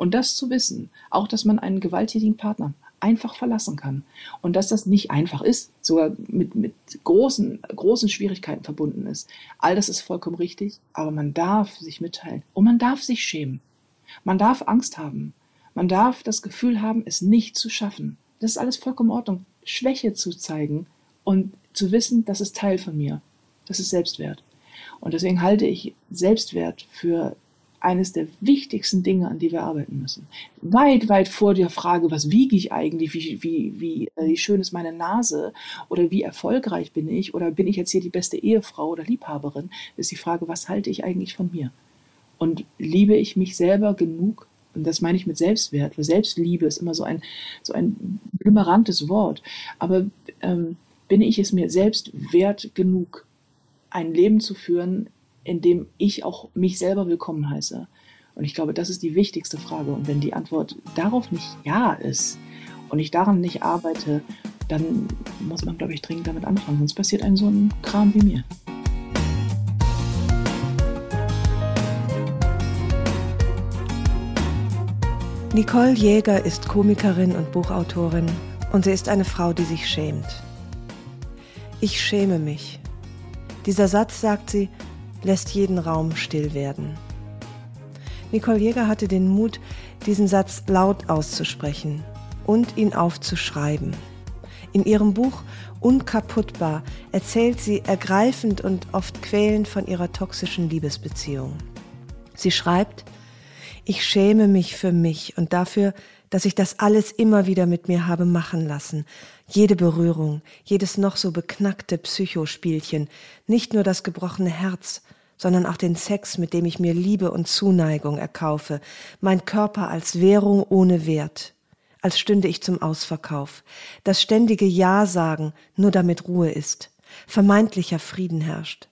Und das zu wissen, auch dass man einen gewalttätigen Partner einfach verlassen kann. Und dass das nicht einfach ist, sogar mit, mit großen, großen Schwierigkeiten verbunden ist. All das ist vollkommen richtig, aber man darf sich mitteilen und man darf sich schämen. Man darf Angst haben. Man darf das Gefühl haben, es nicht zu schaffen. Das ist alles vollkommen in Ordnung. Schwäche zu zeigen und zu wissen, das ist Teil von mir. Das ist Selbstwert. Und deswegen halte ich Selbstwert für eines der wichtigsten Dinge, an die wir arbeiten müssen. Weit, weit vor der Frage, was wiege ich eigentlich, wie, wie, wie, äh, wie schön ist meine Nase oder wie erfolgreich bin ich oder bin ich jetzt hier die beste Ehefrau oder Liebhaberin, ist die Frage, was halte ich eigentlich von mir? Und liebe ich mich selber genug? Und das meine ich mit Selbstwert, weil Selbstliebe ist immer so ein, so ein blümerantes Wort. Aber ähm, bin ich es mir selbst wert genug, ein Leben zu führen, in dem ich auch mich selber willkommen heiße? Und ich glaube, das ist die wichtigste Frage. Und wenn die Antwort darauf nicht ja ist und ich daran nicht arbeite, dann muss man, glaube ich, dringend damit anfangen. Sonst passiert einem so ein Kram wie mir. Nicole Jäger ist Komikerin und Buchautorin und sie ist eine Frau, die sich schämt. Ich schäme mich. Dieser Satz, sagt sie, lässt jeden Raum still werden. Nicole Jäger hatte den Mut, diesen Satz laut auszusprechen und ihn aufzuschreiben. In ihrem Buch Unkaputtbar erzählt sie ergreifend und oft quälend von ihrer toxischen Liebesbeziehung. Sie schreibt, ich schäme mich für mich und dafür, dass ich das alles immer wieder mit mir habe machen lassen. Jede Berührung, jedes noch so beknackte Psychospielchen, nicht nur das gebrochene Herz, sondern auch den Sex, mit dem ich mir Liebe und Zuneigung erkaufe, mein Körper als Währung ohne Wert, als stünde ich zum Ausverkauf, das ständige Ja sagen, nur damit Ruhe ist, vermeintlicher Frieden herrscht,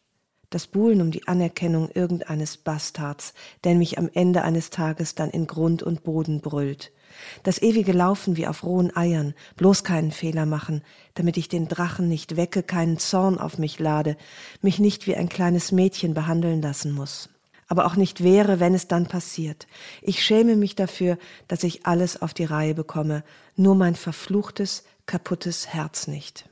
das Buhlen um die Anerkennung irgendeines Bastards, der mich am Ende eines Tages dann in Grund und Boden brüllt, das ewige Laufen wie auf rohen Eiern, bloß keinen Fehler machen, damit ich den Drachen nicht wecke, keinen Zorn auf mich lade, mich nicht wie ein kleines Mädchen behandeln lassen muss. Aber auch nicht wäre, wenn es dann passiert. Ich schäme mich dafür, dass ich alles auf die Reihe bekomme, nur mein verfluchtes, kaputtes Herz nicht.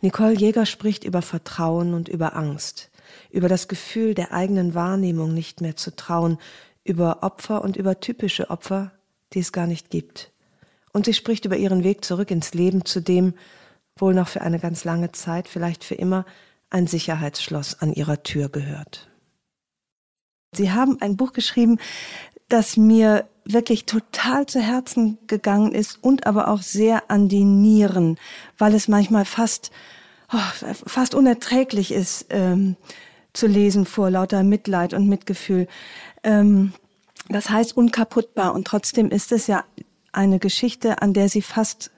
Nicole Jäger spricht über Vertrauen und über Angst, über das Gefühl der eigenen Wahrnehmung nicht mehr zu trauen, über Opfer und über typische Opfer, die es gar nicht gibt. Und sie spricht über ihren Weg zurück ins Leben, zu dem wohl noch für eine ganz lange Zeit, vielleicht für immer, ein Sicherheitsschloss an ihrer Tür gehört. Sie haben ein Buch geschrieben, das mir wirklich total zu Herzen gegangen ist und aber auch sehr an die Nieren, weil es manchmal fast, oh, fast unerträglich ist ähm, zu lesen vor lauter Mitleid und Mitgefühl. Ähm, das heißt unkaputtbar und trotzdem ist es ja eine Geschichte, an der sie fast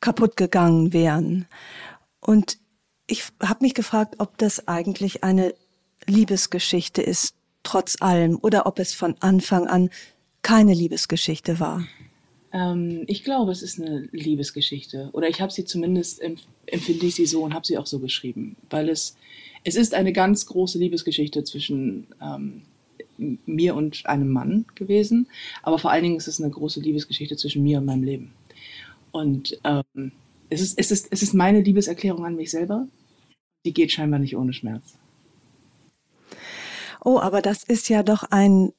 kaputt gegangen wären. Und ich habe mich gefragt, ob das eigentlich eine Liebesgeschichte ist, trotz allem, oder ob es von Anfang an keine Liebesgeschichte war. Ähm, ich glaube, es ist eine Liebesgeschichte. Oder ich habe sie zumindest, empfinde ich sie so und habe sie auch so geschrieben. Weil es, es ist eine ganz große Liebesgeschichte zwischen ähm, mir und einem Mann gewesen. Aber vor allen Dingen ist es eine große Liebesgeschichte zwischen mir und meinem Leben. Und ähm, es, ist, es, ist, es ist meine Liebeserklärung an mich selber. Die geht scheinbar nicht ohne Schmerz. Oh, aber das ist ja doch ein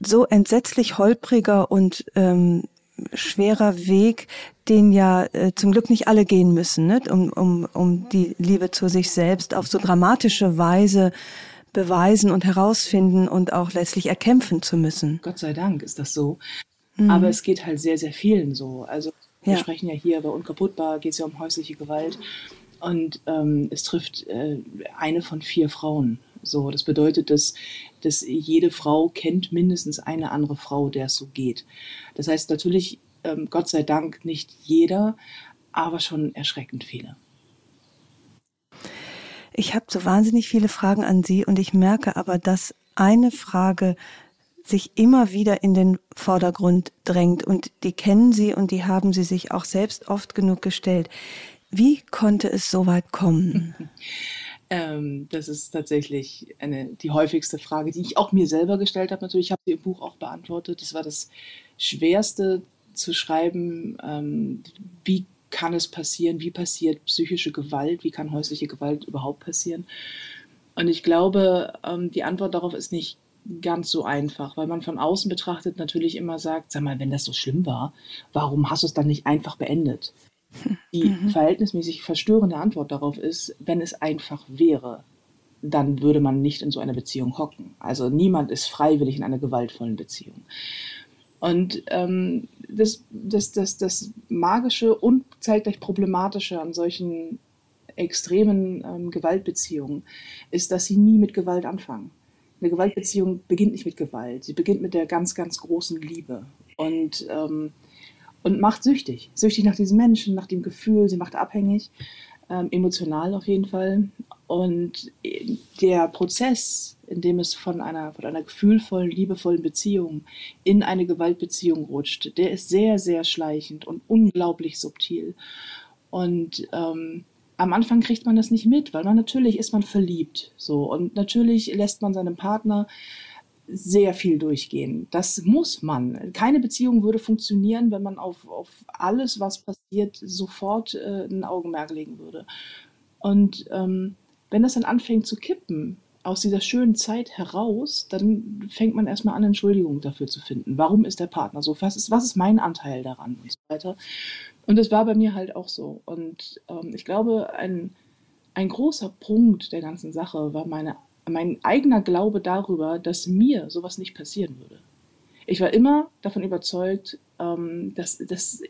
so entsetzlich holpriger und ähm, schwerer Weg, den ja äh, zum Glück nicht alle gehen müssen, ne? um, um, um die Liebe zu sich selbst auf so dramatische Weise beweisen und herausfinden und auch letztlich erkämpfen zu müssen. Gott sei Dank ist das so. Mhm. Aber es geht halt sehr, sehr vielen so. Also wir ja. sprechen ja hier bei Unkaputtbar, geht es ja um häusliche Gewalt. Und ähm, es trifft äh, eine von vier Frauen. So, das bedeutet, dass, dass jede Frau kennt mindestens eine andere Frau, der es so geht. Das heißt natürlich, ähm, Gott sei Dank nicht jeder, aber schon erschreckend viele. Ich habe so wahnsinnig viele Fragen an Sie und ich merke aber, dass eine Frage sich immer wieder in den Vordergrund drängt und die kennen Sie und die haben Sie sich auch selbst oft genug gestellt. Wie konnte es so weit kommen? Ähm, das ist tatsächlich eine, die häufigste Frage, die ich auch mir selber gestellt habe. Natürlich habe ich im Buch auch beantwortet. Das war das Schwerste zu schreiben, ähm, wie kann es passieren, wie passiert psychische Gewalt, wie kann häusliche Gewalt überhaupt passieren. Und ich glaube, ähm, die Antwort darauf ist nicht ganz so einfach, weil man von außen betrachtet natürlich immer sagt, sag mal, wenn das so schlimm war, warum hast du es dann nicht einfach beendet? Die mhm. verhältnismäßig verstörende Antwort darauf ist, wenn es einfach wäre, dann würde man nicht in so einer Beziehung hocken. Also niemand ist freiwillig in einer gewaltvollen Beziehung. Und ähm, das, das, das, das Magische und zeitgleich Problematische an solchen extremen ähm, Gewaltbeziehungen ist, dass sie nie mit Gewalt anfangen. Eine Gewaltbeziehung beginnt nicht mit Gewalt, sie beginnt mit der ganz, ganz großen Liebe und, ähm, und macht süchtig. Süchtig nach diesem Menschen, nach dem Gefühl, sie macht abhängig, ähm, emotional auf jeden Fall. Und der Prozess, in dem es von einer, von einer gefühlvollen, liebevollen Beziehung in eine Gewaltbeziehung rutscht, der ist sehr, sehr schleichend und unglaublich subtil. Und ähm, am Anfang kriegt man das nicht mit, weil man natürlich ist man verliebt, so und natürlich lässt man seinem Partner sehr viel durchgehen. Das muss man. Keine Beziehung würde funktionieren, wenn man auf, auf alles, was passiert, sofort äh, ein Augenmerk legen würde. Und ähm, wenn das dann anfängt zu kippen, aus dieser schönen Zeit heraus, dann fängt man erstmal an, Entschuldigungen dafür zu finden. Warum ist der Partner so? Was ist, was ist mein Anteil daran und so weiter? Und das war bei mir halt auch so. Und ähm, ich glaube, ein, ein großer Punkt der ganzen Sache war meine, mein eigener Glaube darüber, dass mir sowas nicht passieren würde. Ich war immer davon überzeugt, ähm, dass, dass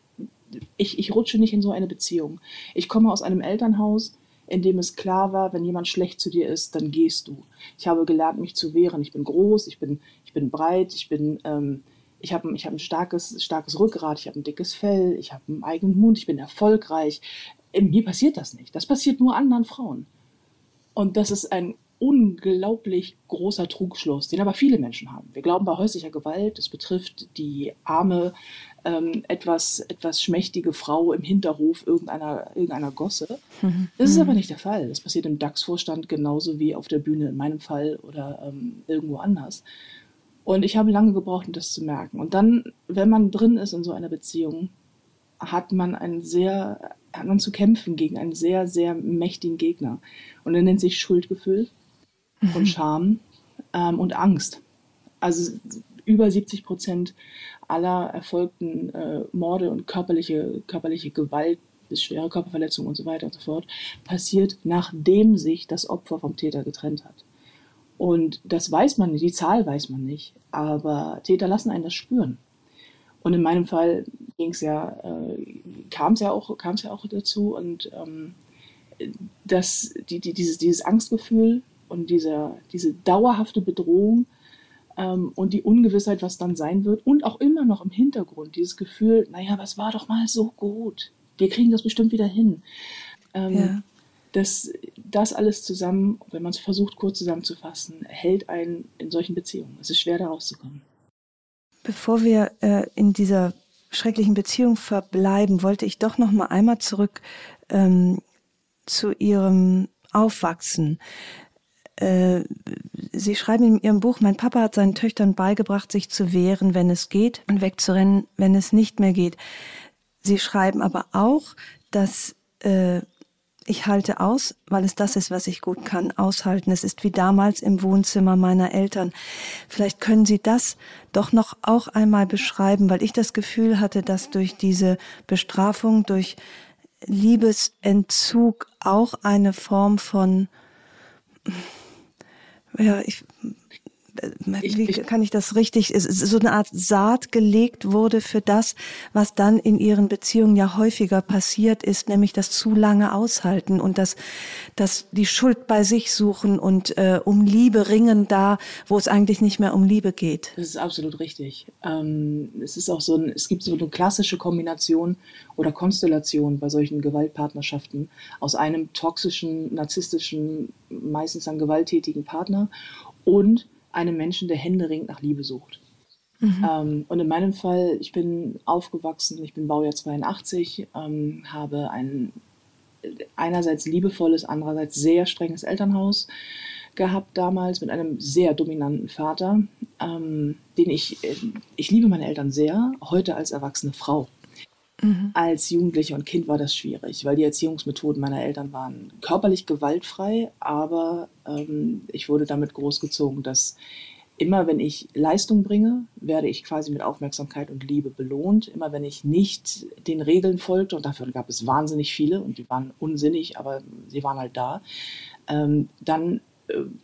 ich, ich rutsche nicht in so eine Beziehung. Ich komme aus einem Elternhaus, in dem es klar war, wenn jemand schlecht zu dir ist, dann gehst du. Ich habe gelernt, mich zu wehren. Ich bin groß, ich bin, ich bin breit, ich bin, ähm, ich habe ich hab ein starkes, starkes Rückgrat, ich habe ein dickes Fell, ich habe einen eigenen Mund, ich bin erfolgreich. Mir passiert das nicht. Das passiert nur anderen Frauen. Und das ist ein unglaublich großer Trugschluss, den aber viele Menschen haben. Wir glauben bei häuslicher Gewalt, es betrifft die arme, ähm, etwas, etwas schmächtige Frau im Hinterhof irgendeiner, irgendeiner Gosse. Das ist aber nicht der Fall. Das passiert im DAX-Vorstand genauso wie auf der Bühne in meinem Fall oder ähm, irgendwo anders. Und ich habe lange gebraucht, um das zu merken. Und dann, wenn man drin ist in so einer Beziehung, hat man einen sehr, hat man zu kämpfen gegen einen sehr, sehr mächtigen Gegner. Und er nennt sich Schuldgefühl mhm. und Scham ähm, und Angst. Also über 70 Prozent aller erfolgten äh, Morde und körperliche, körperliche Gewalt bis schwere Körperverletzungen und so weiter und so fort passiert, nachdem sich das Opfer vom Täter getrennt hat. Und das weiß man nicht, die Zahl weiß man nicht, aber Täter lassen einen das spüren. Und in meinem Fall ging's ja, äh, kam es ja auch, kam es ja auch dazu und ähm, dass die, die, dieses, dieses Angstgefühl und diese, diese dauerhafte Bedrohung ähm, und die Ungewissheit, was dann sein wird und auch immer noch im Hintergrund dieses Gefühl, naja, was war doch mal so gut, wir kriegen das bestimmt wieder hin. Ähm, ja. das, das alles zusammen, wenn man es versucht kurz zusammenzufassen, hält einen in solchen Beziehungen. Es ist schwer da rauszukommen. Bevor wir äh, in dieser schrecklichen Beziehung verbleiben, wollte ich doch noch mal einmal zurück ähm, zu Ihrem Aufwachsen. Äh, Sie schreiben in Ihrem Buch, mein Papa hat seinen Töchtern beigebracht, sich zu wehren, wenn es geht, und wegzurennen, wenn es nicht mehr geht. Sie schreiben aber auch, dass äh, ich halte aus, weil es das ist, was ich gut kann, aushalten. Es ist wie damals im Wohnzimmer meiner Eltern. Vielleicht können Sie das doch noch auch einmal beschreiben, weil ich das Gefühl hatte, dass durch diese Bestrafung, durch Liebesentzug auch eine Form von ja, ich, wie kann ich das richtig, so eine Art Saat gelegt wurde für das, was dann in ihren Beziehungen ja häufiger passiert ist, nämlich das zu lange aushalten und das, das die Schuld bei sich suchen und äh, um Liebe ringen da, wo es eigentlich nicht mehr um Liebe geht. Das ist absolut richtig. Ähm, es ist auch so ein, es gibt so eine klassische Kombination oder Konstellation bei solchen Gewaltpartnerschaften aus einem toxischen, narzisstischen, meistens dann gewalttätigen Partner und einem Menschen, der händeringend nach Liebe sucht. Mhm. Ähm, und in meinem Fall, ich bin aufgewachsen, ich bin Baujahr 82, ähm, habe ein einerseits liebevolles, andererseits sehr strenges Elternhaus. gehabt damals mit einem sehr dominanten Vater, ähm, den ich, äh, ich liebe meine Eltern sehr, heute als erwachsene Frau. Mhm. Als Jugendliche und Kind war das schwierig, weil die Erziehungsmethoden meiner Eltern waren körperlich gewaltfrei, aber ähm, ich wurde damit großgezogen, dass immer wenn ich Leistung bringe, werde ich quasi mit Aufmerksamkeit und Liebe belohnt. Immer wenn ich nicht den Regeln folgte, und dafür gab es wahnsinnig viele und die waren unsinnig, aber sie waren halt da, ähm, dann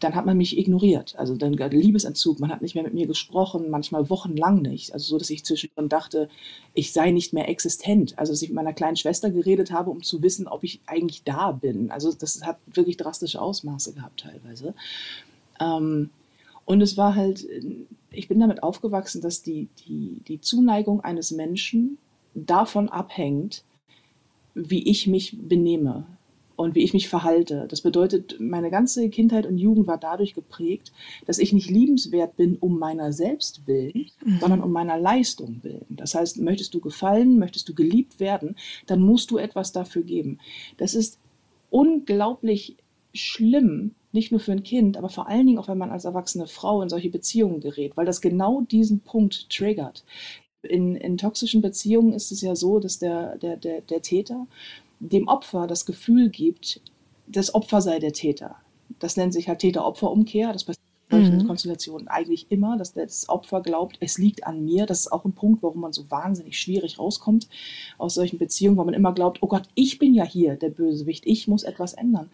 dann hat man mich ignoriert. Also dann Liebesentzug, man hat nicht mehr mit mir gesprochen, manchmal wochenlang nicht. Also so, dass ich zwischendrin dachte, ich sei nicht mehr existent. Also dass ich mit meiner kleinen Schwester geredet habe, um zu wissen, ob ich eigentlich da bin. Also das hat wirklich drastische Ausmaße gehabt teilweise. Ähm, und es war halt, ich bin damit aufgewachsen, dass die, die, die Zuneigung eines Menschen davon abhängt, wie ich mich benehme und wie ich mich verhalte. Das bedeutet, meine ganze Kindheit und Jugend war dadurch geprägt, dass ich nicht liebenswert bin um meiner selbst willen, mhm. sondern um meiner Leistung willen. Das heißt, möchtest du gefallen, möchtest du geliebt werden, dann musst du etwas dafür geben. Das ist unglaublich schlimm, nicht nur für ein Kind, aber vor allen Dingen auch, wenn man als erwachsene Frau in solche Beziehungen gerät, weil das genau diesen Punkt triggert. In, in toxischen Beziehungen ist es ja so, dass der, der, der, der Täter dem Opfer das Gefühl gibt, das Opfer sei der Täter. Das nennt sich halt Täter-Opfer-Umkehr. Das passiert in solchen mhm. Konstellationen eigentlich immer, dass das Opfer glaubt, es liegt an mir. Das ist auch ein Punkt, warum man so wahnsinnig schwierig rauskommt aus solchen Beziehungen, wo man immer glaubt, oh Gott, ich bin ja hier der Bösewicht, ich muss etwas ändern.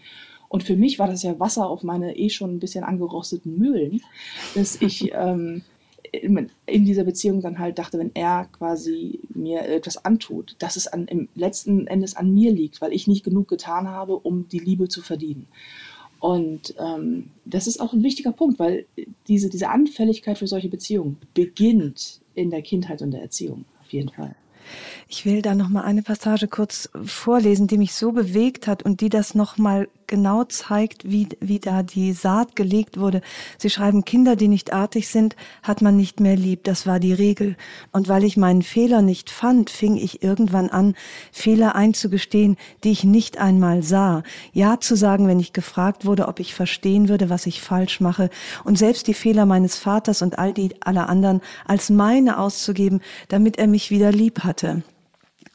Und für mich war das ja Wasser auf meine eh schon ein bisschen angerosteten Mühlen, dass ich ähm, in dieser Beziehung dann halt dachte, wenn er quasi mir etwas antut, dass es an, im letzten Endes an mir liegt, weil ich nicht genug getan habe, um die Liebe zu verdienen. Und ähm, das ist auch ein wichtiger Punkt, weil diese, diese Anfälligkeit für solche Beziehungen beginnt in der Kindheit und der Erziehung, auf jeden Fall. Ich will da noch mal eine Passage kurz vorlesen, die mich so bewegt hat und die das noch mal genau zeigt, wie, wie da die Saat gelegt wurde. Sie schreiben, Kinder, die nicht artig sind, hat man nicht mehr lieb. Das war die Regel. Und weil ich meinen Fehler nicht fand, fing ich irgendwann an, Fehler einzugestehen, die ich nicht einmal sah. Ja zu sagen, wenn ich gefragt wurde, ob ich verstehen würde, was ich falsch mache. Und selbst die Fehler meines Vaters und all die aller anderen als meine auszugeben, damit er mich wieder lieb hatte.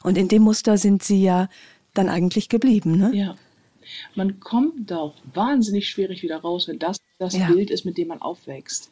Und in dem Muster sind sie ja dann eigentlich geblieben, ne? Ja man kommt da auch wahnsinnig schwierig wieder raus, wenn das das ja. Bild ist, mit dem man aufwächst.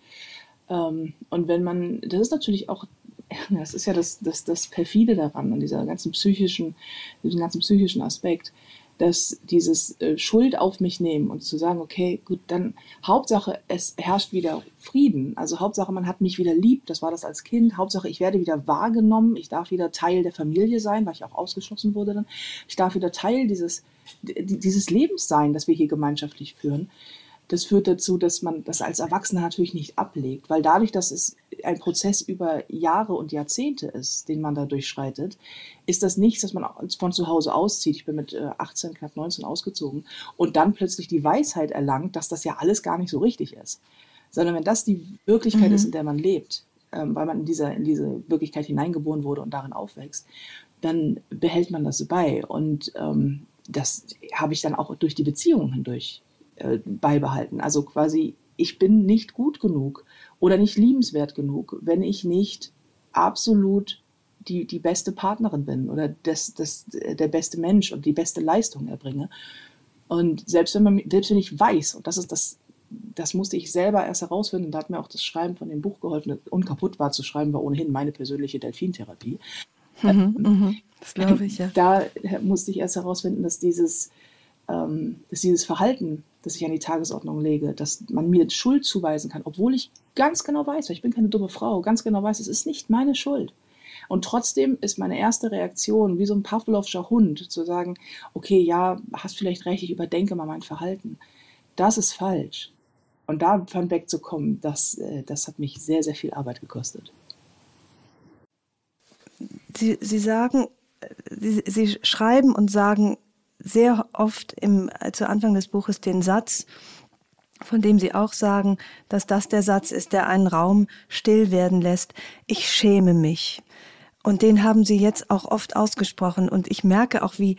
Ähm, und wenn man, das ist natürlich auch, das ist ja das, das, das perfide daran, an dieser ganzen psychischen, diesem ganzen psychischen Aspekt, dass dieses äh, Schuld auf mich nehmen und zu sagen, okay, gut, dann Hauptsache, es herrscht wieder Frieden. Also Hauptsache, man hat mich wieder lieb, das war das als Kind. Hauptsache, ich werde wieder wahrgenommen, ich darf wieder Teil der Familie sein, weil ich auch ausgeschlossen wurde dann. Ich darf wieder Teil dieses, dieses Lebens sein, das wir hier gemeinschaftlich führen das führt dazu, dass man das als Erwachsener natürlich nicht ablegt, weil dadurch, dass es ein Prozess über Jahre und Jahrzehnte ist, den man da durchschreitet, ist das nichts, dass man von zu Hause auszieht. Ich bin mit 18, äh, knapp 19 ausgezogen und dann plötzlich die Weisheit erlangt, dass das ja alles gar nicht so richtig ist. Sondern wenn das die Wirklichkeit mhm. ist, in der man lebt, ähm, weil man in diese, in diese Wirklichkeit hineingeboren wurde und darin aufwächst, dann behält man das bei. Und ähm, das habe ich dann auch durch die Beziehungen hindurch äh, beibehalten. Also quasi, ich bin nicht gut genug oder nicht liebenswert genug, wenn ich nicht absolut die, die beste Partnerin bin oder das, das, der beste Mensch und die beste Leistung erbringe. Und selbst wenn, man, selbst wenn ich weiß, und das ist das, das musste ich selber erst herausfinden, da hat mir auch das Schreiben von dem Buch geholfen, unkaputt war zu schreiben, war ohnehin meine persönliche Delfintherapie. Mhm, mhm. das glaube ich, ja. Da musste ich erst herausfinden, dass dieses, ähm, dass dieses Verhalten, das ich an die Tagesordnung lege, dass man mir Schuld zuweisen kann, obwohl ich ganz genau weiß, weil ich bin keine dumme Frau, ganz genau weiß, es ist nicht meine Schuld. Und trotzdem ist meine erste Reaktion, wie so ein Pavlovscher Hund, zu sagen, okay, ja, hast vielleicht recht, ich überdenke mal mein Verhalten. Das ist falsch. Und davon wegzukommen, das, äh, das hat mich sehr, sehr viel Arbeit gekostet. Sie, Sie sagen, äh, Sie, Sie schreiben und sagen, sehr oft im, zu Anfang des Buches den Satz, von dem Sie auch sagen, dass das der Satz ist, der einen Raum still werden lässt. Ich schäme mich. Und den haben Sie jetzt auch oft ausgesprochen. Und ich merke auch, wie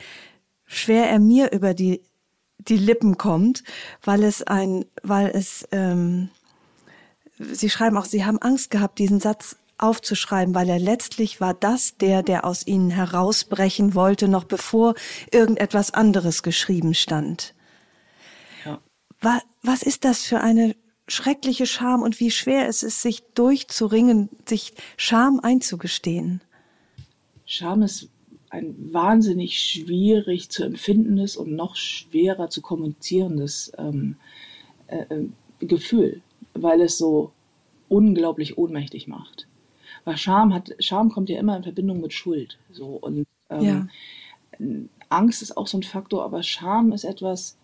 schwer er mir über die die Lippen kommt, weil es ein, weil es, ähm, Sie schreiben auch, Sie haben Angst gehabt, diesen Satz aufzuschreiben, weil er letztlich war das der, der aus Ihnen herausbrechen wollte, noch bevor irgendetwas anderes geschrieben stand. Ja. Was, was ist das für eine schreckliche Scham und wie schwer es ist, sich durchzuringen, sich Scham einzugestehen? Scham ist ein wahnsinnig schwierig zu empfindendes und noch schwerer zu kommunizierendes ähm, äh, äh, Gefühl, weil es so unglaublich ohnmächtig macht. Weil Scham hat, Scham kommt ja immer in Verbindung mit Schuld. So und ähm, ja. Angst ist auch so ein Faktor, aber Scham ist etwas,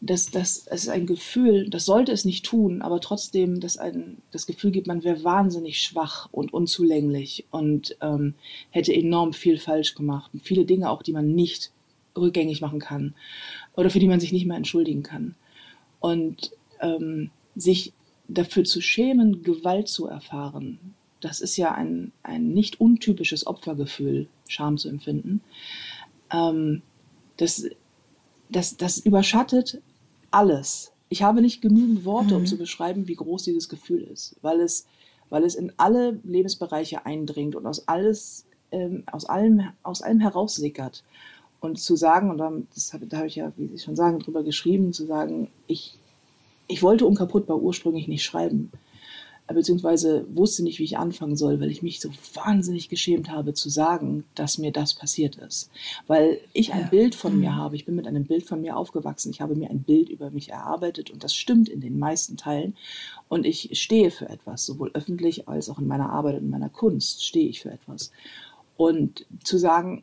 das, das, das ist ein Gefühl, das sollte es nicht tun, aber trotzdem, dass ein, das Gefühl gibt, man wäre wahnsinnig schwach und unzulänglich und ähm, hätte enorm viel falsch gemacht. Und viele Dinge auch, die man nicht rückgängig machen kann oder für die man sich nicht mehr entschuldigen kann. Und ähm, sich dafür zu schämen, Gewalt zu erfahren, das ist ja ein, ein nicht untypisches Opfergefühl, Scham zu empfinden. Ähm, das, das, das überschattet alles. Ich habe nicht genügend Worte, um mhm. zu beschreiben, wie groß dieses Gefühl ist, weil es, weil es in alle Lebensbereiche eindringt und aus alles, ähm, aus allem, aus allem heraussickert. Und zu sagen, und dann, das hab, da habe ich ja, wie Sie schon sagen, drüber geschrieben, zu sagen, ich, ich wollte unkaputtbar ursprünglich nicht schreiben beziehungsweise wusste nicht, wie ich anfangen soll, weil ich mich so wahnsinnig geschämt habe zu sagen, dass mir das passiert ist. Weil ich ein ja. Bild von mhm. mir habe, ich bin mit einem Bild von mir aufgewachsen, ich habe mir ein Bild über mich erarbeitet und das stimmt in den meisten Teilen. Und ich stehe für etwas, sowohl öffentlich als auch in meiner Arbeit und in meiner Kunst stehe ich für etwas. Und zu sagen,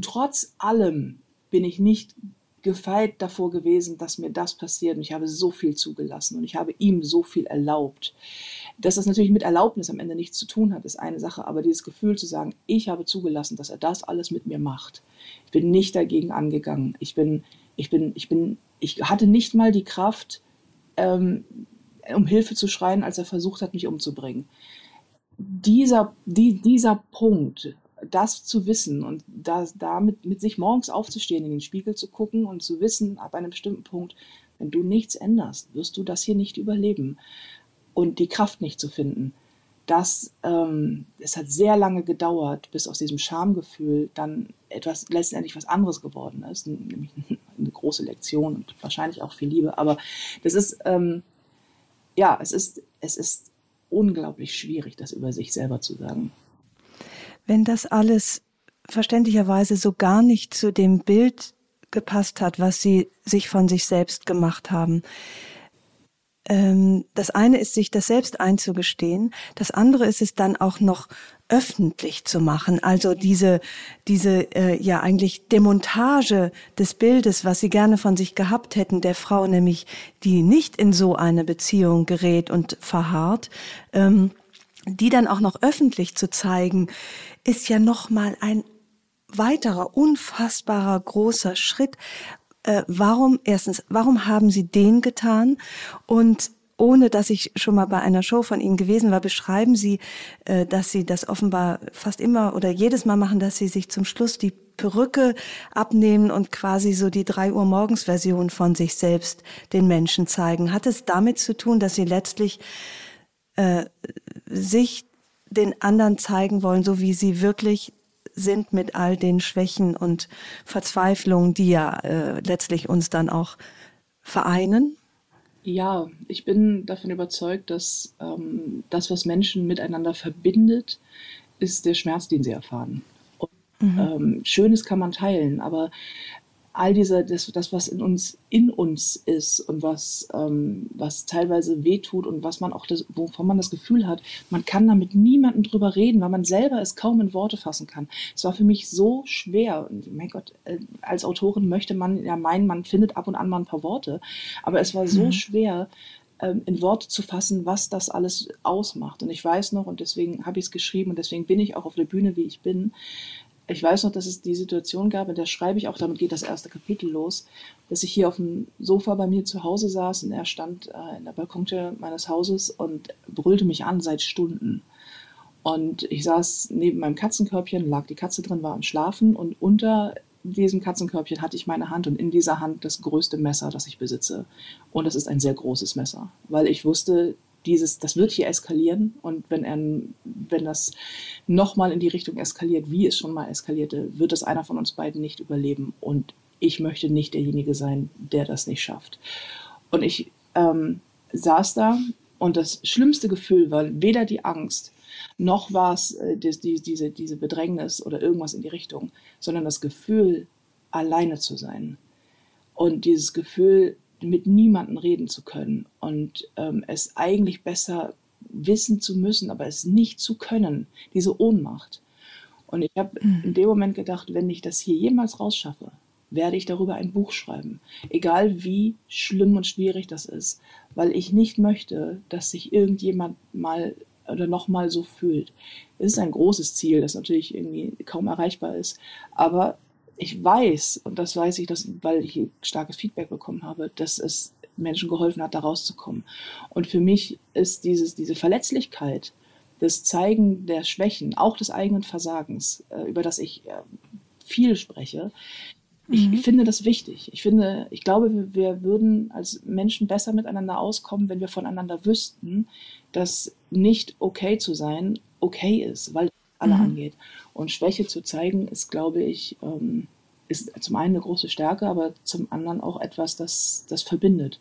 trotz allem bin ich nicht gefeit davor gewesen, dass mir das passiert. Und ich habe so viel zugelassen und ich habe ihm so viel erlaubt. Dass das natürlich mit Erlaubnis am Ende nichts zu tun hat, ist eine Sache, aber dieses Gefühl zu sagen, ich habe zugelassen, dass er das alles mit mir macht. Ich bin nicht dagegen angegangen. Ich bin, ich bin, ich bin, ich hatte nicht mal die Kraft, ähm, um Hilfe zu schreien, als er versucht hat, mich umzubringen. Dieser, die, dieser Punkt, das zu wissen und das, damit mit sich morgens aufzustehen, in den Spiegel zu gucken und zu wissen, ab einem bestimmten Punkt, wenn du nichts änderst, wirst du das hier nicht überleben und die Kraft nicht zu finden. Das, ähm, es hat sehr lange gedauert, bis aus diesem Schamgefühl dann etwas letztendlich was anderes geworden ist, nämlich eine große Lektion und wahrscheinlich auch viel Liebe. Aber das ist, ähm, ja, es ist, es ist unglaublich schwierig, das über sich selber zu sagen. Wenn das alles verständlicherweise so gar nicht zu dem Bild gepasst hat, was Sie sich von sich selbst gemacht haben, ähm, das eine ist, sich das selbst einzugestehen. Das andere ist es dann auch noch öffentlich zu machen. Also diese, diese äh, ja eigentlich Demontage des Bildes, was sie gerne von sich gehabt hätten, der Frau nämlich, die nicht in so eine Beziehung gerät und verharrt, ähm, die dann auch noch öffentlich zu zeigen, ist ja noch mal ein weiterer unfassbarer großer Schritt, äh, warum, erstens, warum haben Sie den getan? Und ohne dass ich schon mal bei einer Show von Ihnen gewesen war, beschreiben Sie, äh, dass Sie das offenbar fast immer oder jedes Mal machen, dass Sie sich zum Schluss die Perücke abnehmen und quasi so die drei Uhr morgens Version von sich selbst den Menschen zeigen. Hat es damit zu tun, dass Sie letztlich äh, sich den anderen zeigen wollen, so wie sie wirklich sind mit all den Schwächen und Verzweiflungen, die ja äh, letztlich uns dann auch vereinen? Ja, ich bin davon überzeugt, dass ähm, das, was Menschen miteinander verbindet, ist der Schmerz, den sie erfahren. Und, mhm. ähm, Schönes kann man teilen, aber all diese, das, das, was in uns, in uns ist und was, ähm, was teilweise wehtut und was man auch, das, wovon man das Gefühl hat, man kann damit niemandem drüber reden, weil man selber es kaum in Worte fassen kann. Es war für mich so schwer. Und mein Gott, äh, als Autorin möchte man ja meinen, man findet ab und an mal ein paar Worte. Aber es war so mhm. schwer, ähm, in Worte zu fassen, was das alles ausmacht. Und ich weiß noch, und deswegen habe ich es geschrieben und deswegen bin ich auch auf der Bühne, wie ich bin, ich weiß noch, dass es die Situation gab, in der schreibe ich auch, damit geht das erste Kapitel los, dass ich hier auf dem Sofa bei mir zu Hause saß und er stand äh, in der Balkontür meines Hauses und brüllte mich an seit Stunden. Und ich saß neben meinem Katzenkörbchen, lag die Katze drin, war am Schlafen und unter diesem Katzenkörbchen hatte ich meine Hand und in dieser Hand das größte Messer, das ich besitze. Und es ist ein sehr großes Messer, weil ich wusste, dieses, das wird hier eskalieren und wenn er, wenn das nochmal in die Richtung eskaliert, wie es schon mal eskalierte, wird es einer von uns beiden nicht überleben und ich möchte nicht derjenige sein, der das nicht schafft. Und ich ähm, saß da und das schlimmste Gefühl war weder die Angst, noch war es äh, die, die, diese, diese Bedrängnis oder irgendwas in die Richtung, sondern das Gefühl, alleine zu sein. Und dieses Gefühl, mit niemandem reden zu können und ähm, es eigentlich besser wissen zu müssen, aber es nicht zu können, diese Ohnmacht. Und ich habe mhm. in dem Moment gedacht, wenn ich das hier jemals rausschaffe, werde ich darüber ein Buch schreiben. Egal wie schlimm und schwierig das ist, weil ich nicht möchte, dass sich irgendjemand mal oder nochmal so fühlt. Es ist ein großes Ziel, das natürlich irgendwie kaum erreichbar ist. Aber ich weiß, und das weiß ich, dass, weil ich starkes Feedback bekommen habe, dass es Menschen geholfen hat, da rauszukommen. Und für mich ist dieses, diese Verletzlichkeit, das Zeigen der Schwächen, auch des eigenen Versagens, äh, über das ich äh, viel spreche, ich mhm. finde das wichtig. Ich finde, ich glaube, wir, wir, würden als Menschen besser miteinander auskommen, wenn wir voneinander wüssten, dass nicht okay zu sein okay ist, weil alle mhm. angeht. Und Schwäche zu zeigen, ist, glaube ich, ähm, ist zum einen eine große Stärke, aber zum anderen auch etwas, das, das verbindet.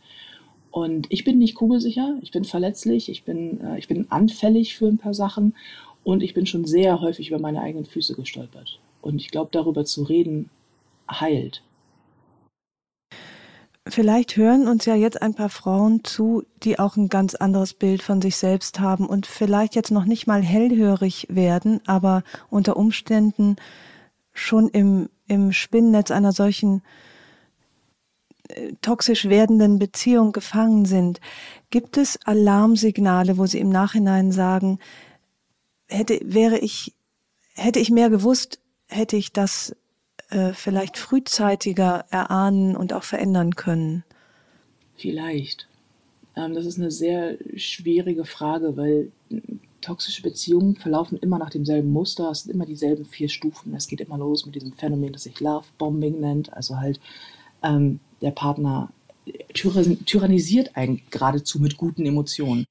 Und ich bin nicht kugelsicher, ich bin verletzlich, ich bin, äh, ich bin anfällig für ein paar Sachen und ich bin schon sehr häufig über meine eigenen Füße gestolpert. Und ich glaube, darüber zu reden, heilt. Vielleicht hören uns ja jetzt ein paar Frauen zu, die auch ein ganz anderes Bild von sich selbst haben und vielleicht jetzt noch nicht mal hellhörig werden, aber unter Umständen schon im, im Spinnennetz einer solchen äh, toxisch werdenden Beziehung gefangen sind. Gibt es Alarmsignale, wo sie im Nachhinein sagen, hätte, wäre ich, hätte ich mehr gewusst, hätte ich das äh, vielleicht frühzeitiger erahnen und auch verändern können? Vielleicht. Ähm, das ist eine sehr schwierige Frage, weil toxische Beziehungen verlaufen immer nach demselben Muster. Es sind immer dieselben vier Stufen. Es geht immer los mit diesem Phänomen, das sich Love Bombing nennt. Also halt ähm, der Partner tyrannisiert einen geradezu mit guten Emotionen.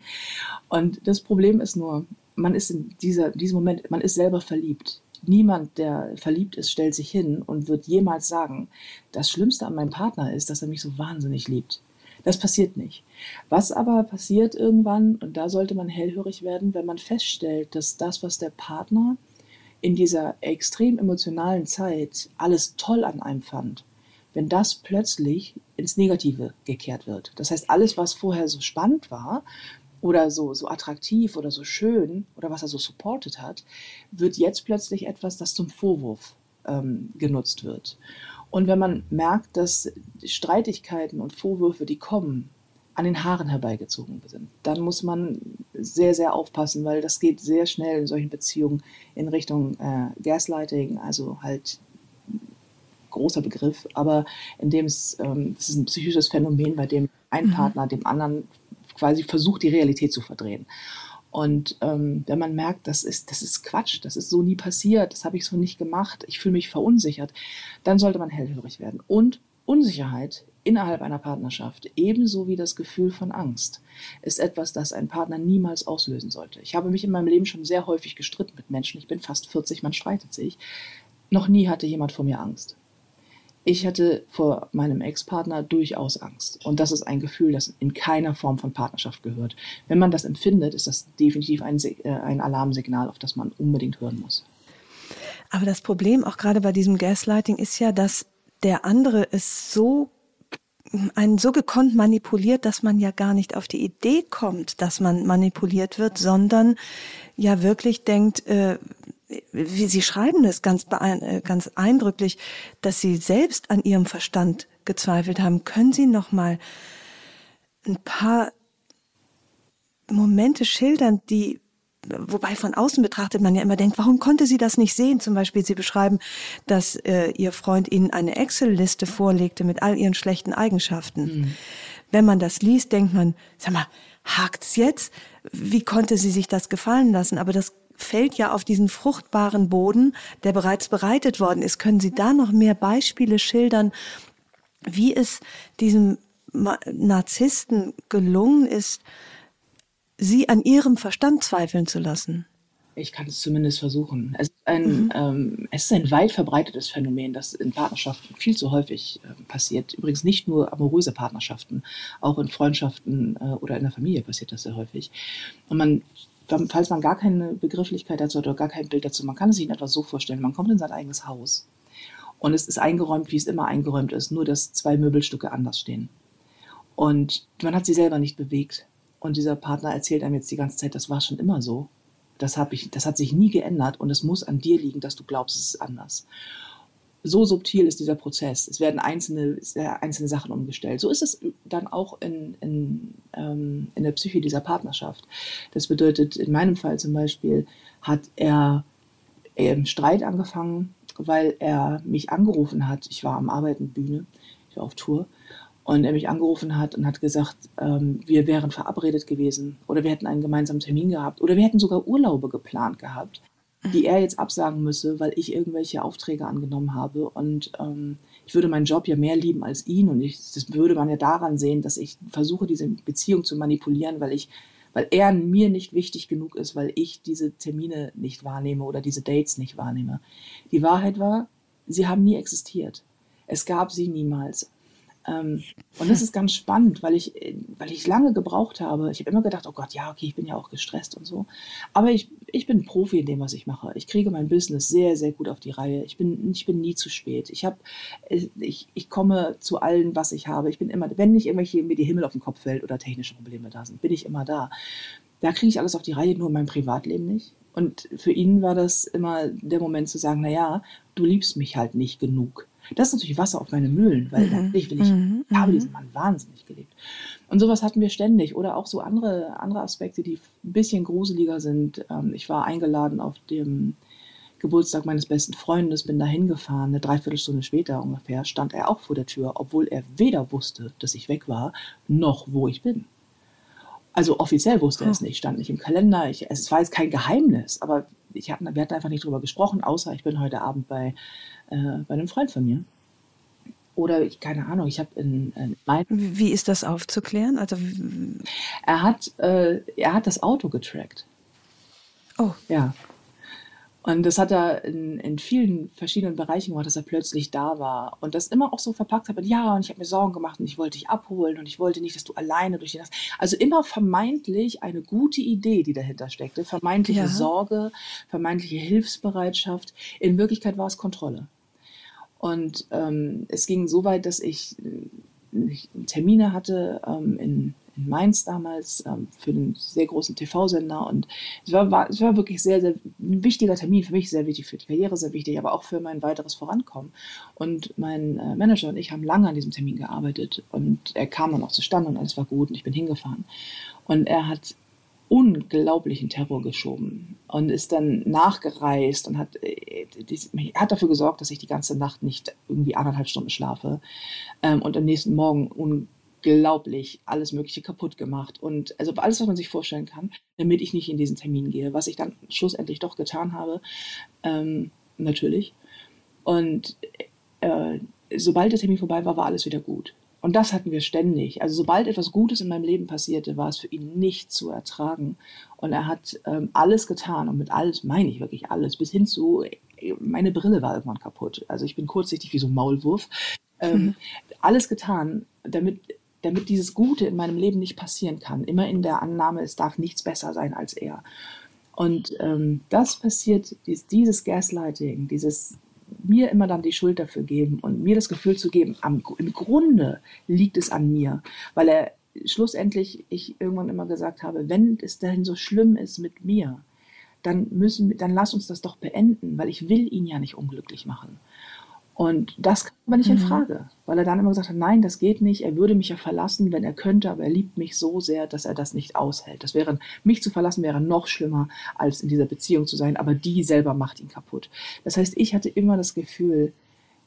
Und das Problem ist nur, man ist in dieser, diesem Moment, man ist selber verliebt. Niemand, der verliebt ist, stellt sich hin und wird jemals sagen, das Schlimmste an meinem Partner ist, dass er mich so wahnsinnig liebt. Das passiert nicht. Was aber passiert irgendwann, und da sollte man hellhörig werden, wenn man feststellt, dass das, was der Partner in dieser extrem emotionalen Zeit alles toll an einem fand, wenn das plötzlich ins Negative gekehrt wird. Das heißt, alles, was vorher so spannend war, oder so, so attraktiv oder so schön oder was er so supportet hat, wird jetzt plötzlich etwas, das zum Vorwurf ähm, genutzt wird. Und wenn man merkt, dass Streitigkeiten und Vorwürfe, die kommen, an den Haaren herbeigezogen sind, dann muss man sehr, sehr aufpassen, weil das geht sehr schnell in solchen Beziehungen in Richtung äh, Gaslighting, also halt großer Begriff, aber in dem es, ähm, das ist ein psychisches Phänomen, bei dem ein mhm. Partner dem anderen quasi versucht, die Realität zu verdrehen. Und ähm, wenn man merkt, das ist, das ist Quatsch, das ist so nie passiert, das habe ich so nicht gemacht, ich fühle mich verunsichert, dann sollte man hellhörig werden. Und Unsicherheit innerhalb einer Partnerschaft, ebenso wie das Gefühl von Angst, ist etwas, das ein Partner niemals auslösen sollte. Ich habe mich in meinem Leben schon sehr häufig gestritten mit Menschen. Ich bin fast 40, man streitet sich. Noch nie hatte jemand vor mir Angst ich hatte vor meinem Ex-Partner durchaus Angst. Und das ist ein Gefühl, das in keiner Form von Partnerschaft gehört. Wenn man das empfindet, ist das definitiv ein, äh, ein Alarmsignal, auf das man unbedingt hören muss. Aber das Problem auch gerade bei diesem Gaslighting ist ja, dass der andere es so einen so gekonnt manipuliert, dass man ja gar nicht auf die Idee kommt, dass man manipuliert wird, sondern ja wirklich denkt, äh, wie Sie schreiben es ganz, äh, ganz eindrücklich, dass Sie selbst an Ihrem Verstand gezweifelt haben. Können Sie noch mal ein paar Momente schildern, die wobei von außen betrachtet man ja immer denkt, warum konnte sie das nicht sehen? Zum Beispiel, sie beschreiben, dass äh, ihr Freund ihnen eine Excel-Liste vorlegte mit all ihren schlechten Eigenschaften. Mhm. Wenn man das liest, denkt man, sag mal, hakt's jetzt? Wie konnte sie sich das gefallen lassen? Aber das fällt ja auf diesen fruchtbaren Boden, der bereits bereitet worden ist. Können Sie da noch mehr Beispiele schildern, wie es diesem Narzissten gelungen ist, Sie an Ihrem Verstand zweifeln zu lassen? Ich kann es zumindest versuchen. Es ist ein, mhm. ähm, es ist ein weit verbreitetes Phänomen, das in Partnerschaften viel zu häufig äh, passiert. Übrigens nicht nur amoröse Partnerschaften, auch in Freundschaften äh, oder in der Familie passiert das sehr häufig. Und man, falls man gar keine Begrifflichkeit dazu hat oder gar kein Bild dazu, man kann es sich etwas so vorstellen, man kommt in sein eigenes Haus und es ist eingeräumt, wie es immer eingeräumt ist, nur dass zwei Möbelstücke anders stehen. Und man hat sie selber nicht bewegt. Und dieser Partner erzählt einem jetzt die ganze Zeit, das war schon immer so. Das, hab ich, das hat sich nie geändert und es muss an dir liegen, dass du glaubst, es ist anders. So subtil ist dieser Prozess. Es werden einzelne, einzelne Sachen umgestellt. So ist es dann auch in, in, ähm, in der Psyche dieser Partnerschaft. Das bedeutet, in meinem Fall zum Beispiel hat er im Streit angefangen, weil er mich angerufen hat. Ich war am Arbeiten Bühne, ich war auf Tour und er mich angerufen hat und hat gesagt, ähm, wir wären verabredet gewesen oder wir hätten einen gemeinsamen Termin gehabt oder wir hätten sogar Urlaube geplant gehabt, die er jetzt absagen müsse, weil ich irgendwelche Aufträge angenommen habe und ähm, ich würde meinen Job ja mehr lieben als ihn und ich, das würde man ja daran sehen, dass ich versuche, diese Beziehung zu manipulieren, weil ich weil er mir nicht wichtig genug ist, weil ich diese Termine nicht wahrnehme oder diese Dates nicht wahrnehme. Die Wahrheit war, sie haben nie existiert. Es gab sie niemals. Ähm, und das ist ganz spannend, weil ich, weil ich lange gebraucht habe. Ich habe immer gedacht, oh Gott, ja, okay, ich bin ja auch gestresst und so. Aber ich, ich bin Profi in dem, was ich mache. Ich kriege mein Business sehr, sehr gut auf die Reihe. Ich bin, ich bin nie zu spät. Ich, hab, ich, ich komme zu allen, was ich habe. Ich bin immer, wenn nicht irgendwelche mir die Himmel auf den Kopf fällt oder technische Probleme da sind, bin ich immer da. Da kriege ich alles auf die Reihe, nur in meinem Privatleben nicht. Und für ihn war das immer der Moment zu sagen, naja, du liebst mich halt nicht genug. Das ist natürlich Wasser auf meine Mühlen, weil mhm. natürlich will ich, mhm. habe diesen Mann wahnsinnig geliebt. Und sowas hatten wir ständig. Oder auch so andere, andere Aspekte, die ein bisschen gruseliger sind. Ähm, ich war eingeladen auf dem Geburtstag meines besten Freundes, bin da hingefahren, eine Dreiviertelstunde später ungefähr, stand er auch vor der Tür, obwohl er weder wusste, dass ich weg war, noch wo ich bin. Also offiziell wusste er es nicht, stand nicht im Kalender. Ich, es war jetzt kein Geheimnis, aber ich hatten, wir hatten einfach nicht drüber gesprochen, außer ich bin heute Abend bei, äh, bei einem Freund von mir. Oder ich, keine Ahnung, ich habe in, in mein Wie ist das aufzuklären? Also er hat, äh, er hat das Auto getrackt. Oh. Ja. Und das hat er in, in vielen verschiedenen Bereichen gemacht, dass er plötzlich da war. Und das immer auch so verpackt hat mit, ja, und ich habe mir Sorgen gemacht und ich wollte dich abholen und ich wollte nicht, dass du alleine durch die Nacht. Also immer vermeintlich eine gute Idee, die dahinter steckte. Vermeintliche ja. Sorge, vermeintliche Hilfsbereitschaft. In Wirklichkeit war es Kontrolle. Und ähm, es ging so weit, dass ich, ich Termine hatte ähm, in in Mainz damals ähm, für einen sehr großen TV-Sender. Und es war, war, es war wirklich sehr, sehr ein wichtiger Termin, für mich sehr wichtig, für die Karriere sehr wichtig, aber auch für mein weiteres Vorankommen. Und mein äh, Manager und ich haben lange an diesem Termin gearbeitet und er kam dann auch zustande und alles war gut und ich bin hingefahren. Und er hat unglaublichen Terror geschoben und ist dann nachgereist und hat, äh, hat dafür gesorgt, dass ich die ganze Nacht nicht irgendwie anderthalb Stunden schlafe ähm, und am nächsten Morgen unglaublich alles Mögliche kaputt gemacht und also alles, was man sich vorstellen kann, damit ich nicht in diesen Termin gehe, was ich dann schlussendlich doch getan habe, ähm, natürlich. Und äh, sobald der Termin vorbei war, war alles wieder gut. Und das hatten wir ständig. Also sobald etwas Gutes in meinem Leben passierte, war es für ihn nicht zu ertragen. Und er hat ähm, alles getan. Und mit alles meine ich wirklich alles. Bis hin zu, meine Brille war irgendwann kaputt. Also ich bin kurzsichtig wie so ein Maulwurf. Ähm, mhm. Alles getan, damit damit dieses Gute in meinem Leben nicht passieren kann. Immer in der Annahme, es darf nichts besser sein als er. Und ähm, das passiert, dieses Gaslighting, dieses mir immer dann die Schuld dafür geben und mir das Gefühl zu geben, am, im Grunde liegt es an mir, weil er schlussendlich, ich irgendwann immer gesagt habe, wenn es dahin so schlimm ist mit mir, dann müssen, dann lass uns das doch beenden, weil ich will ihn ja nicht unglücklich machen. Und das kam aber nicht in mhm. Frage, weil er dann immer gesagt hat, nein, das geht nicht, er würde mich ja verlassen, wenn er könnte, aber er liebt mich so sehr, dass er das nicht aushält. Das wäre, mich zu verlassen wäre noch schlimmer, als in dieser Beziehung zu sein, aber die selber macht ihn kaputt. Das heißt, ich hatte immer das Gefühl,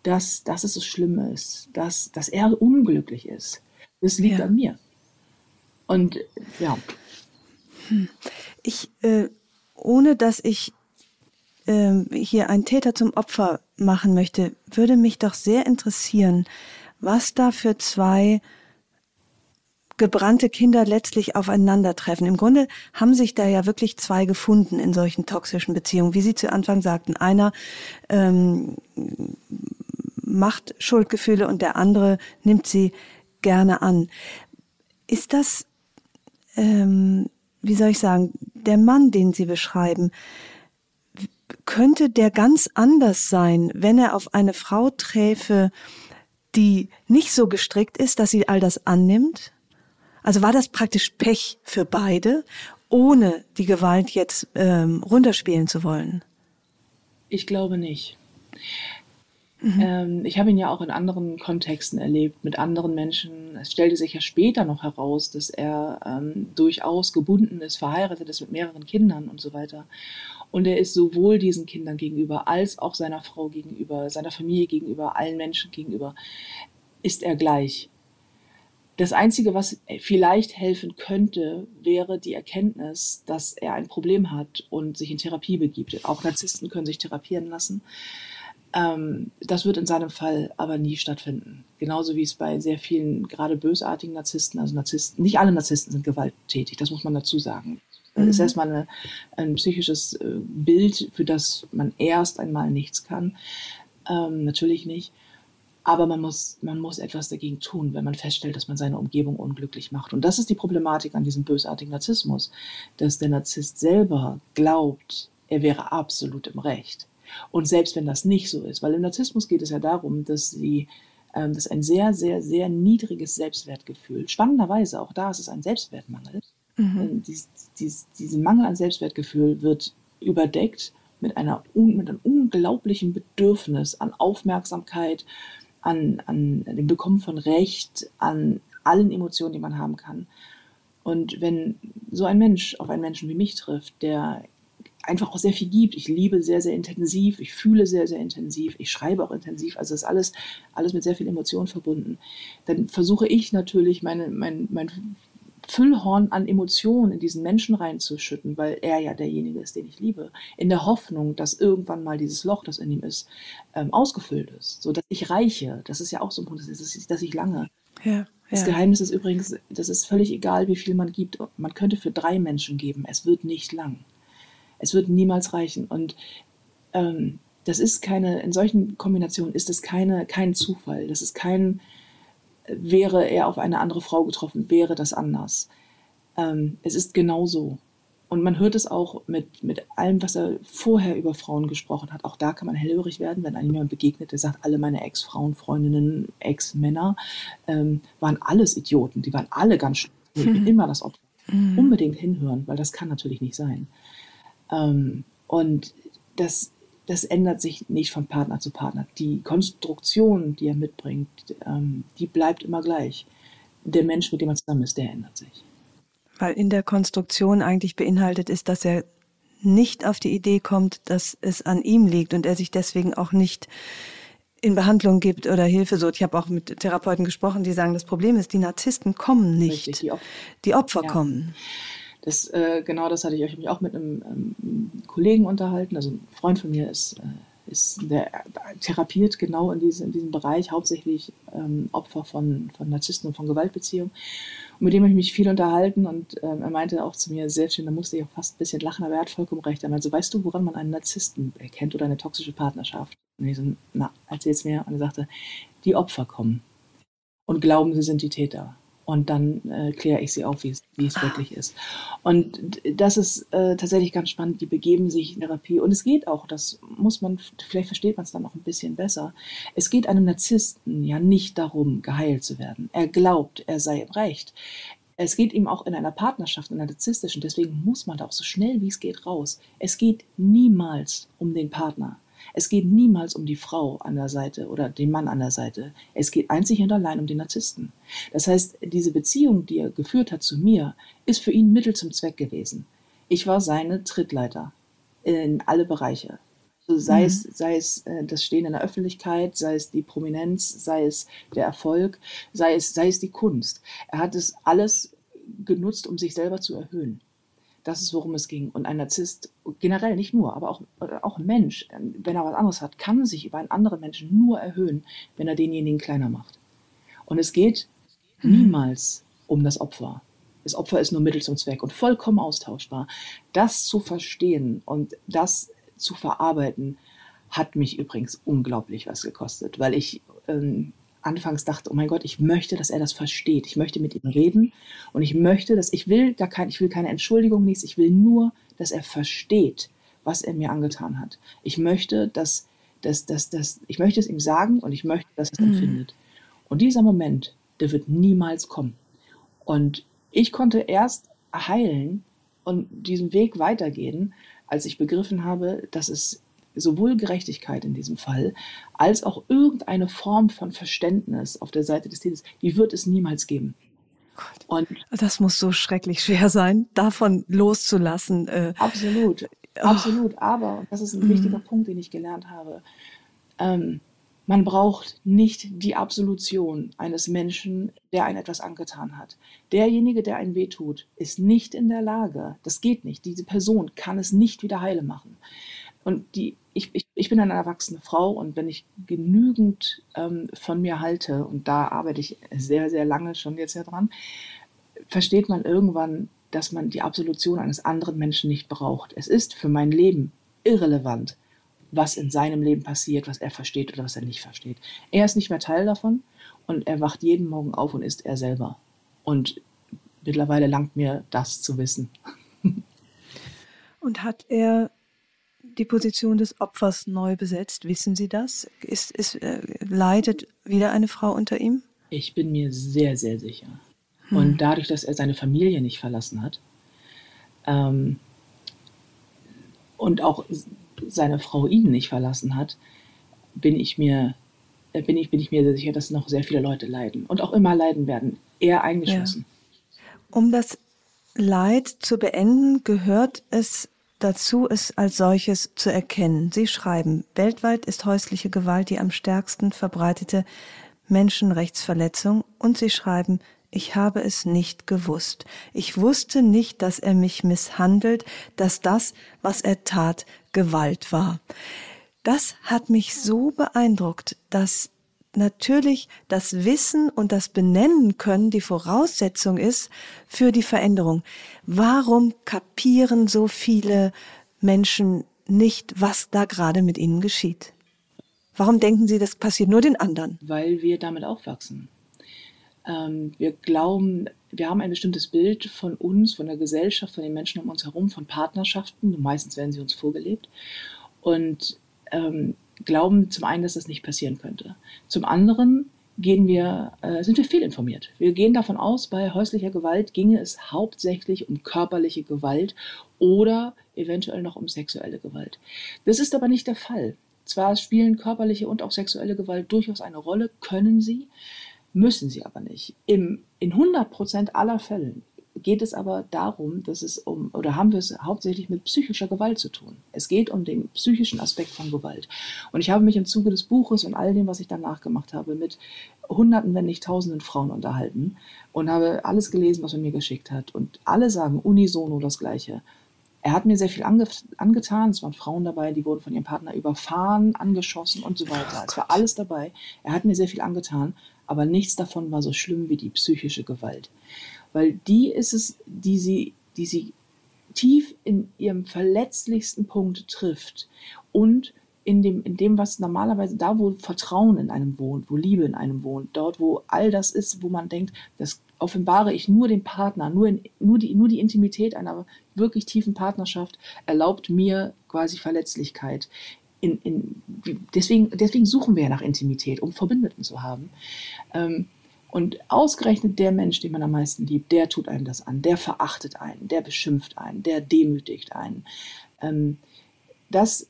dass, dass es so schlimm ist, dass, dass er unglücklich ist. Das liegt ja. an mir. Und ja. Hm. Ich äh, ohne dass ich äh, hier einen Täter zum Opfer machen möchte, würde mich doch sehr interessieren, was da für zwei gebrannte Kinder letztlich aufeinandertreffen. Im Grunde haben sich da ja wirklich zwei gefunden in solchen toxischen Beziehungen. Wie Sie zu Anfang sagten, einer ähm, macht Schuldgefühle und der andere nimmt sie gerne an. Ist das, ähm, wie soll ich sagen, der Mann, den Sie beschreiben, könnte der ganz anders sein, wenn er auf eine Frau träfe, die nicht so gestrickt ist, dass sie all das annimmt? Also war das praktisch Pech für beide, ohne die Gewalt jetzt ähm, runterspielen zu wollen? Ich glaube nicht. Mhm. Ähm, ich habe ihn ja auch in anderen Kontexten erlebt, mit anderen Menschen. Es stellte sich ja später noch heraus, dass er ähm, durchaus gebunden ist, verheiratet ist mit mehreren Kindern und so weiter. Und er ist sowohl diesen Kindern gegenüber als auch seiner Frau gegenüber, seiner Familie gegenüber, allen Menschen gegenüber, ist er gleich. Das Einzige, was vielleicht helfen könnte, wäre die Erkenntnis, dass er ein Problem hat und sich in Therapie begibt. Auch Narzissten können sich therapieren lassen. Ähm, das wird in seinem Fall aber nie stattfinden. Genauso wie es bei sehr vielen, gerade bösartigen Narzissten, also Narzissten, nicht alle Narzissten sind gewalttätig, das muss man dazu sagen. Das ist mhm. erstmal eine, ein psychisches äh, Bild, für das man erst einmal nichts kann. Ähm, natürlich nicht. Aber man muss, man muss etwas dagegen tun, wenn man feststellt, dass man seine Umgebung unglücklich macht. Und das ist die Problematik an diesem bösartigen Narzissmus, dass der Narzisst selber glaubt, er wäre absolut im Recht. Und selbst wenn das nicht so ist, weil im Narzissmus geht es ja darum, dass sie ähm, dass ein sehr, sehr, sehr niedriges Selbstwertgefühl, spannenderweise auch da ist es ein Selbstwertmangel, mhm. dies, dies, diesen Mangel an Selbstwertgefühl wird überdeckt mit, einer, mit einem unglaublichen Bedürfnis an Aufmerksamkeit, an, an dem Bekommen von Recht, an allen Emotionen, die man haben kann. Und wenn so ein Mensch auf einen Menschen wie mich trifft, der einfach auch sehr viel gibt. Ich liebe sehr, sehr intensiv, ich fühle sehr, sehr intensiv, ich schreibe auch intensiv, also ist alles, alles mit sehr viel Emotion verbunden. Dann versuche ich natürlich meine, mein, mein Füllhorn an Emotionen in diesen Menschen reinzuschütten, weil er ja derjenige ist, den ich liebe, in der Hoffnung, dass irgendwann mal dieses Loch, das in ihm ist, ähm, ausgefüllt ist, so dass ich reiche. Das ist ja auch so ein Punkt, dass, dass ich lange. Ja, das Geheimnis ist übrigens, das ist völlig egal, wie viel man gibt. Man könnte für drei Menschen geben. Es wird nicht lang. Es wird niemals reichen. Und ähm, das ist keine, in solchen Kombinationen ist es keine, kein Zufall. Das ist kein, wäre er auf eine andere Frau getroffen, wäre das anders. Ähm, es ist genau so. Und man hört es auch mit, mit allem, was er vorher über Frauen gesprochen hat. Auch da kann man hellhörig werden, wenn einem jemand begegnet, der sagt, alle meine Ex-Frauen, Freundinnen, Ex-Männer ähm, waren alles Idioten. Die waren alle ganz schlimm. Mhm. immer das Opfer. Mhm. Unbedingt hinhören, weil das kann natürlich nicht sein. Ähm, und das das ändert sich nicht von Partner zu Partner. Die Konstruktion, die er mitbringt, ähm, die bleibt immer gleich. Der Mensch, mit dem er zusammen ist, der ändert sich. Weil in der Konstruktion eigentlich beinhaltet ist, dass er nicht auf die Idee kommt, dass es an ihm liegt und er sich deswegen auch nicht in Behandlung gibt oder Hilfe sucht. Ich habe auch mit Therapeuten gesprochen, die sagen, das Problem ist, die Narzissten kommen nicht. Richtig, die, Op die Opfer ja. kommen. Das, äh, genau das hatte ich euch auch mit einem ähm, Kollegen unterhalten. Also ein Freund von mir ist, äh, ist der therapiert genau in, diese, in diesem Bereich, hauptsächlich ähm, Opfer von, von Narzissten und von Gewaltbeziehungen. Und mit dem habe ich mich viel unterhalten und ähm, er meinte auch zu mir sehr schön, da musste ich auch fast ein bisschen lachen, aber er hat vollkommen recht. Er meinte weißt du, woran man einen Narzissten erkennt oder eine toxische Partnerschaft? Und ich so, na, erzähl's mir. Und er sagte, die Opfer kommen und glauben, sie sind die Täter und dann äh, kläre ich sie auf, wie es, wirklich ist. Und das ist äh, tatsächlich ganz spannend. Die begeben sich in Therapie und es geht auch, das muss man, vielleicht versteht man es dann auch ein bisschen besser. Es geht einem Narzissten ja nicht darum, geheilt zu werden. Er glaubt, er sei im Recht. Es geht ihm auch in einer Partnerschaft, in einer narzisstischen, deswegen muss man da auch so schnell wie es geht raus. Es geht niemals um den Partner. Es geht niemals um die Frau an der Seite oder den Mann an der Seite. Es geht einzig und allein um den Narzissten. Das heißt, diese Beziehung, die er geführt hat zu mir, ist für ihn Mittel zum Zweck gewesen. Ich war seine Trittleiter in alle Bereiche. Also sei, mhm. es, sei es äh, das Stehen in der Öffentlichkeit, sei es die Prominenz, sei es der Erfolg, sei es, sei es die Kunst. Er hat es alles genutzt, um sich selber zu erhöhen. Das ist, worum es ging. Und ein Narzisst, generell nicht nur, aber auch, auch ein Mensch, wenn er was anderes hat, kann sich über einen anderen Menschen nur erhöhen, wenn er denjenigen kleiner macht. Und es geht niemals um das Opfer. Das Opfer ist nur Mittel zum Zweck und vollkommen austauschbar. Das zu verstehen und das zu verarbeiten, hat mich übrigens unglaublich was gekostet, weil ich ähm, anfangs dachte, oh mein Gott, ich möchte, dass er das versteht. Ich möchte mit ihm reden und ich möchte, dass ich will gar kein, ich will keine Entschuldigung, nichts. Ich will nur, dass er versteht, was er mir angetan hat. Ich möchte, dass, dass, dass, dass ich möchte es ihm sagen und ich möchte, dass er es mhm. empfindet. Und dieser Moment, der wird niemals kommen. Und ich konnte erst heilen und diesen Weg weitergehen, als ich begriffen habe, dass es sowohl Gerechtigkeit in diesem Fall als auch irgendeine Form von Verständnis auf der Seite des Täters, die wird es niemals geben. Und das muss so schrecklich schwer sein, davon loszulassen. Äh, absolut, oh. absolut. Aber das ist ein mhm. wichtiger Punkt, den ich gelernt habe. Ähm, man braucht nicht die Absolution eines Menschen, der einen etwas angetan hat. Derjenige, der einen wehtut, ist nicht in der Lage, das geht nicht, diese Person kann es nicht wieder heile machen. Und die, ich, ich, ich bin eine erwachsene Frau und wenn ich genügend ähm, von mir halte, und da arbeite ich sehr, sehr lange schon jetzt ja dran, versteht man irgendwann, dass man die Absolution eines anderen Menschen nicht braucht. Es ist für mein Leben irrelevant, was in seinem Leben passiert, was er versteht oder was er nicht versteht. Er ist nicht mehr Teil davon und er wacht jeden Morgen auf und ist er selber. Und mittlerweile langt mir das zu wissen. Und hat er die Position des Opfers neu besetzt. Wissen Sie das? Ist, ist, äh, leidet wieder eine Frau unter ihm? Ich bin mir sehr, sehr sicher. Hm. Und dadurch, dass er seine Familie nicht verlassen hat ähm, und auch seine Frau ihn nicht verlassen hat, bin ich mir äh, bin ich, bin ich mir sehr sicher, dass noch sehr viele Leute leiden und auch immer leiden werden, er eingeschlossen. Ja. Um das Leid zu beenden, gehört es dazu, es als solches zu erkennen. Sie schreiben, weltweit ist häusliche Gewalt die am stärksten verbreitete Menschenrechtsverletzung und sie schreiben, ich habe es nicht gewusst. Ich wusste nicht, dass er mich misshandelt, dass das, was er tat, Gewalt war. Das hat mich so beeindruckt, dass natürlich das Wissen und das Benennen können die Voraussetzung ist für die Veränderung. Warum kapieren so viele Menschen nicht, was da gerade mit ihnen geschieht? Warum denken sie, das passiert nur den anderen? Weil wir damit aufwachsen. Ähm, wir glauben, wir haben ein bestimmtes Bild von uns, von der Gesellschaft, von den Menschen um uns herum, von Partnerschaften. Meistens werden sie uns vorgelebt. Und ähm, glauben zum einen, dass das nicht passieren könnte. Zum anderen gehen wir, äh, sind wir fehlinformiert. Wir gehen davon aus, bei häuslicher Gewalt ginge es hauptsächlich um körperliche Gewalt oder eventuell noch um sexuelle Gewalt. Das ist aber nicht der Fall. Zwar spielen körperliche und auch sexuelle Gewalt durchaus eine Rolle, können sie, müssen sie aber nicht. Im, in 100 Prozent aller Fällen geht es aber darum, dass es um, oder haben wir es hauptsächlich mit psychischer Gewalt zu tun. Es geht um den psychischen Aspekt von Gewalt. Und ich habe mich im Zuge des Buches und all dem, was ich danach gemacht habe, mit Hunderten, wenn nicht Tausenden Frauen unterhalten und habe alles gelesen, was er mir geschickt hat. Und alle sagen unisono das Gleiche. Er hat mir sehr viel ange angetan. Es waren Frauen dabei, die wurden von ihrem Partner überfahren, angeschossen und so weiter. Es war alles dabei. Er hat mir sehr viel angetan, aber nichts davon war so schlimm wie die psychische Gewalt weil die ist es, die sie, die sie tief in ihrem verletzlichsten Punkt trifft und in dem, in dem, was normalerweise da, wo Vertrauen in einem wohnt, wo Liebe in einem wohnt, dort, wo all das ist, wo man denkt, das offenbare ich nur dem Partner, nur, in, nur, die, nur die Intimität einer wirklich tiefen Partnerschaft erlaubt mir quasi Verletzlichkeit. In, in, deswegen, deswegen suchen wir ja nach Intimität, um Verbündeten zu haben. Ähm, und ausgerechnet der Mensch, den man am meisten liebt, der tut einem das an, der verachtet einen, der beschimpft einen, der demütigt einen. Ähm, das,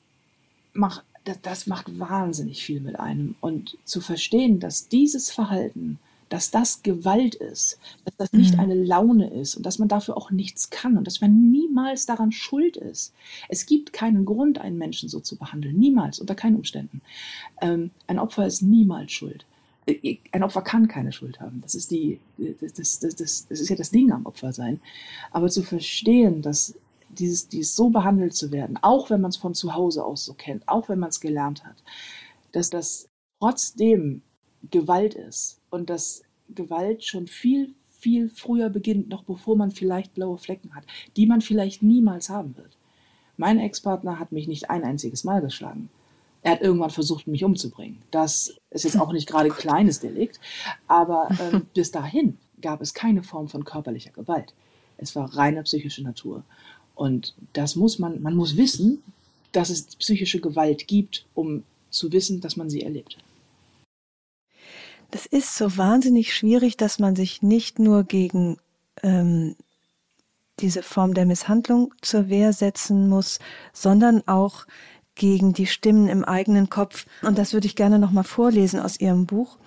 macht, das, das macht wahnsinnig viel mit einem. Und zu verstehen, dass dieses Verhalten, dass das Gewalt ist, dass das nicht mhm. eine Laune ist und dass man dafür auch nichts kann und dass man niemals daran schuld ist. Es gibt keinen Grund, einen Menschen so zu behandeln. Niemals, unter keinen Umständen. Ähm, ein Opfer ist niemals schuld. Ein Opfer kann keine Schuld haben. Das ist, die, das, das, das, das ist ja das Ding am Opfer sein. Aber zu verstehen, dass dieses, dieses so behandelt zu werden, auch wenn man es von zu Hause aus so kennt, auch wenn man es gelernt hat, dass das trotzdem Gewalt ist und dass Gewalt schon viel, viel früher beginnt, noch bevor man vielleicht blaue Flecken hat, die man vielleicht niemals haben wird. Mein Ex-Partner hat mich nicht ein einziges Mal geschlagen. Er hat irgendwann versucht, mich umzubringen. Das ist jetzt auch nicht gerade ein kleines Delikt, aber ähm, bis dahin gab es keine Form von körperlicher Gewalt. Es war reine psychische Natur. Und das muss man, man muss wissen, dass es psychische Gewalt gibt, um zu wissen, dass man sie erlebt. Das ist so wahnsinnig schwierig, dass man sich nicht nur gegen ähm, diese Form der Misshandlung zur Wehr setzen muss, sondern auch gegen die Stimmen im eigenen Kopf. Und das würde ich gerne nochmal vorlesen aus Ihrem Buch.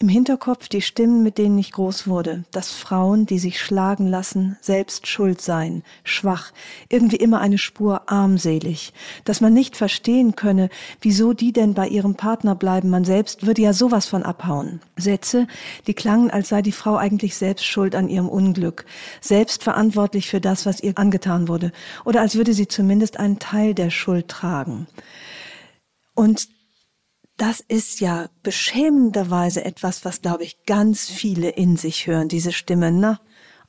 Im Hinterkopf die Stimmen, mit denen ich groß wurde, dass Frauen, die sich schlagen lassen, selbst schuld seien, schwach, irgendwie immer eine Spur armselig, dass man nicht verstehen könne, wieso die denn bei ihrem Partner bleiben, man selbst würde ja sowas von abhauen. Sätze, die klangen, als sei die Frau eigentlich selbst schuld an ihrem Unglück, selbst verantwortlich für das, was ihr angetan wurde, oder als würde sie zumindest einen Teil der Schuld tragen. Und das ist ja beschämenderweise etwas, was, glaube ich, ganz viele in sich hören, diese Stimme, na,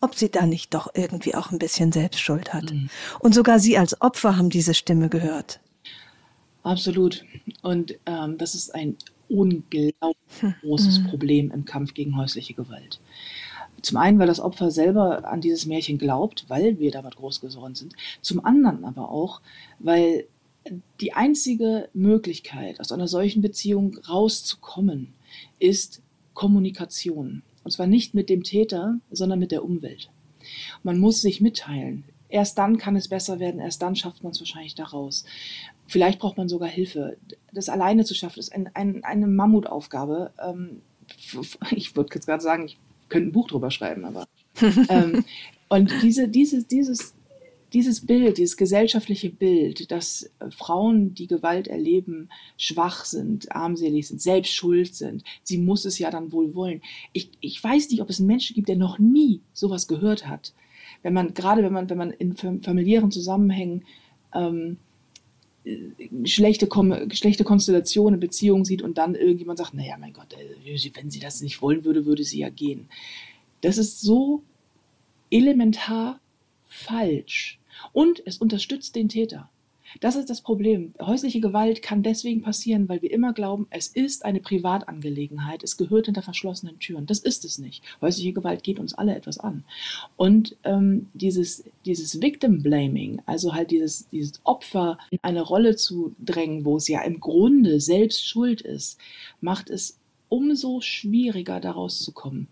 ob sie da nicht doch irgendwie auch ein bisschen Selbstschuld hat. Mhm. Und sogar Sie als Opfer haben diese Stimme gehört. Absolut. Und ähm, das ist ein unglaublich hm. großes mhm. Problem im Kampf gegen häusliche Gewalt. Zum einen, weil das Opfer selber an dieses Märchen glaubt, weil wir damit groß geworden sind. Zum anderen aber auch, weil die einzige Möglichkeit, aus einer solchen Beziehung rauszukommen, ist Kommunikation. Und zwar nicht mit dem Täter, sondern mit der Umwelt. Man muss sich mitteilen. Erst dann kann es besser werden, erst dann schafft man es wahrscheinlich daraus. Vielleicht braucht man sogar Hilfe. Das alleine zu schaffen, ist ein, ein, eine Mammutaufgabe. Ähm, ich würde jetzt gerade sagen, ich könnte ein Buch drüber schreiben, aber. ähm, und diese, dieses, dieses, dieses Bild, dieses gesellschaftliche Bild, dass äh, Frauen, die Gewalt erleben, schwach sind, armselig sind, selbst schuld sind, sie muss es ja dann wohl wollen. Ich, ich weiß nicht, ob es einen Menschen gibt, der noch nie sowas gehört hat. Wenn man, gerade wenn man, wenn man in familiären Zusammenhängen ähm, äh, schlechte, schlechte Konstellationen, Beziehungen sieht und dann irgendjemand sagt, naja, mein Gott, äh, wenn sie das nicht wollen würde, würde sie ja gehen. Das ist so elementar falsch. Und es unterstützt den Täter. Das ist das Problem. Häusliche Gewalt kann deswegen passieren, weil wir immer glauben, es ist eine Privatangelegenheit, es gehört hinter verschlossenen Türen. Das ist es nicht. Häusliche Gewalt geht uns alle etwas an. Und ähm, dieses, dieses Victim Blaming, also halt dieses, dieses Opfer in eine Rolle zu drängen, wo es ja im Grunde selbst schuld ist, macht es umso schwieriger, daraus zu kommen.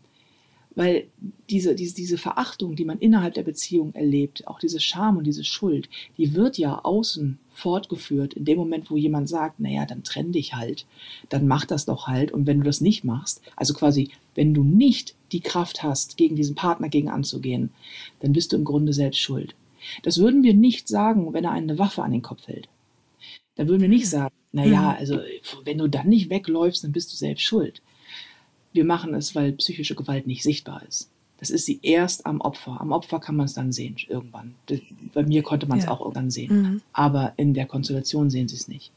Weil diese, diese, diese Verachtung, die man innerhalb der Beziehung erlebt, auch diese Scham und diese Schuld, die wird ja außen fortgeführt in dem Moment, wo jemand sagt, naja, dann trenn dich halt, dann mach das doch halt. Und wenn du das nicht machst, also quasi, wenn du nicht die Kraft hast, gegen diesen Partner gegen anzugehen, dann bist du im Grunde selbst schuld. Das würden wir nicht sagen, wenn er eine Waffe an den Kopf hält. Da würden wir nicht sagen, naja, hm. also wenn du dann nicht wegläufst, dann bist du selbst schuld. Wir machen es, weil psychische Gewalt nicht sichtbar ist. Das ist sie erst am Opfer. Am Opfer kann man es dann sehen, irgendwann. Bei mir konnte man es ja. auch irgendwann sehen. Mhm. Aber in der Konstellation sehen sie es nicht.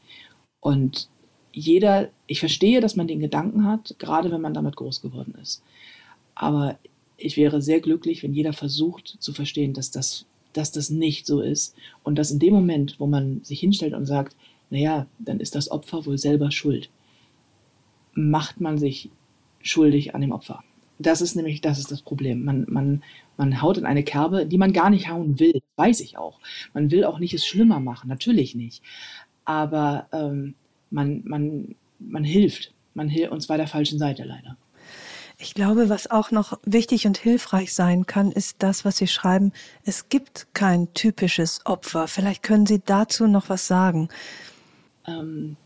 Und jeder, ich verstehe, dass man den Gedanken hat, gerade wenn man damit groß geworden ist. Aber ich wäre sehr glücklich, wenn jeder versucht zu verstehen, dass das, dass das nicht so ist. Und dass in dem Moment, wo man sich hinstellt und sagt, naja, dann ist das Opfer wohl selber schuld, macht man sich schuldig an dem Opfer. Das ist nämlich, das ist das Problem. Man, man, man haut in eine Kerbe, die man gar nicht hauen will, weiß ich auch. Man will auch nicht es schlimmer machen, natürlich nicht. Aber ähm, man, man, man hilft. Man hilft uns bei der falschen Seite leider. Ich glaube, was auch noch wichtig und hilfreich sein kann, ist das, was Sie schreiben. Es gibt kein typisches Opfer. Vielleicht können Sie dazu noch was sagen. Ähm,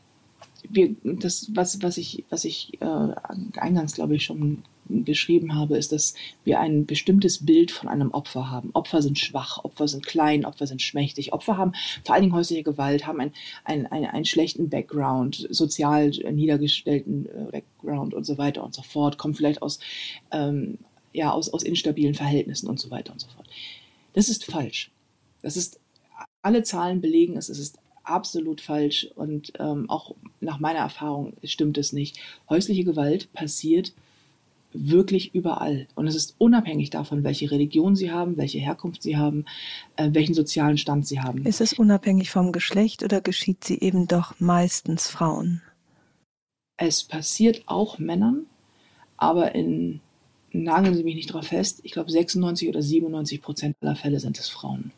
wir, das, was, was ich, was ich äh, eingangs, glaube ich, schon beschrieben habe, ist, dass wir ein bestimmtes Bild von einem Opfer haben. Opfer sind schwach, Opfer sind klein, Opfer sind schmächtig. Opfer haben vor allen Dingen häusliche Gewalt, haben einen, einen, einen, einen schlechten Background, sozial niedergestellten äh, Background und so weiter und so fort, kommen vielleicht aus, ähm, ja, aus, aus instabilen Verhältnissen und so weiter und so fort. Das ist falsch. Das ist, alle Zahlen belegen es, es ist absolut falsch und ähm, auch nach meiner Erfahrung stimmt es nicht. Häusliche Gewalt passiert wirklich überall und es ist unabhängig davon, welche Religion sie haben, welche Herkunft sie haben, äh, welchen sozialen Stand sie haben. Ist es unabhängig vom Geschlecht oder geschieht sie eben doch meistens Frauen? Es passiert auch Männern, aber in nageln Sie mich nicht drauf fest, ich glaube 96 oder 97 Prozent aller Fälle sind es Frauen.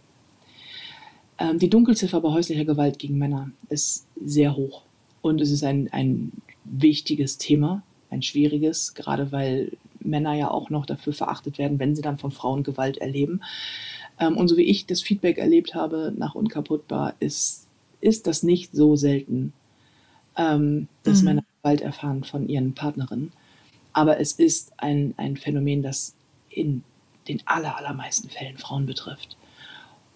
Ähm, die Dunkelziffer bei häuslicher Gewalt gegen Männer ist sehr hoch. Und es ist ein, ein wichtiges Thema, ein schwieriges, gerade weil Männer ja auch noch dafür verachtet werden, wenn sie dann von Frauen Gewalt erleben. Ähm, und so wie ich das Feedback erlebt habe nach Unkaputtbar, ist, ist das nicht so selten, ähm, dass mhm. Männer Gewalt erfahren von ihren Partnerinnen. Aber es ist ein, ein Phänomen, das in den aller, allermeisten Fällen Frauen betrifft.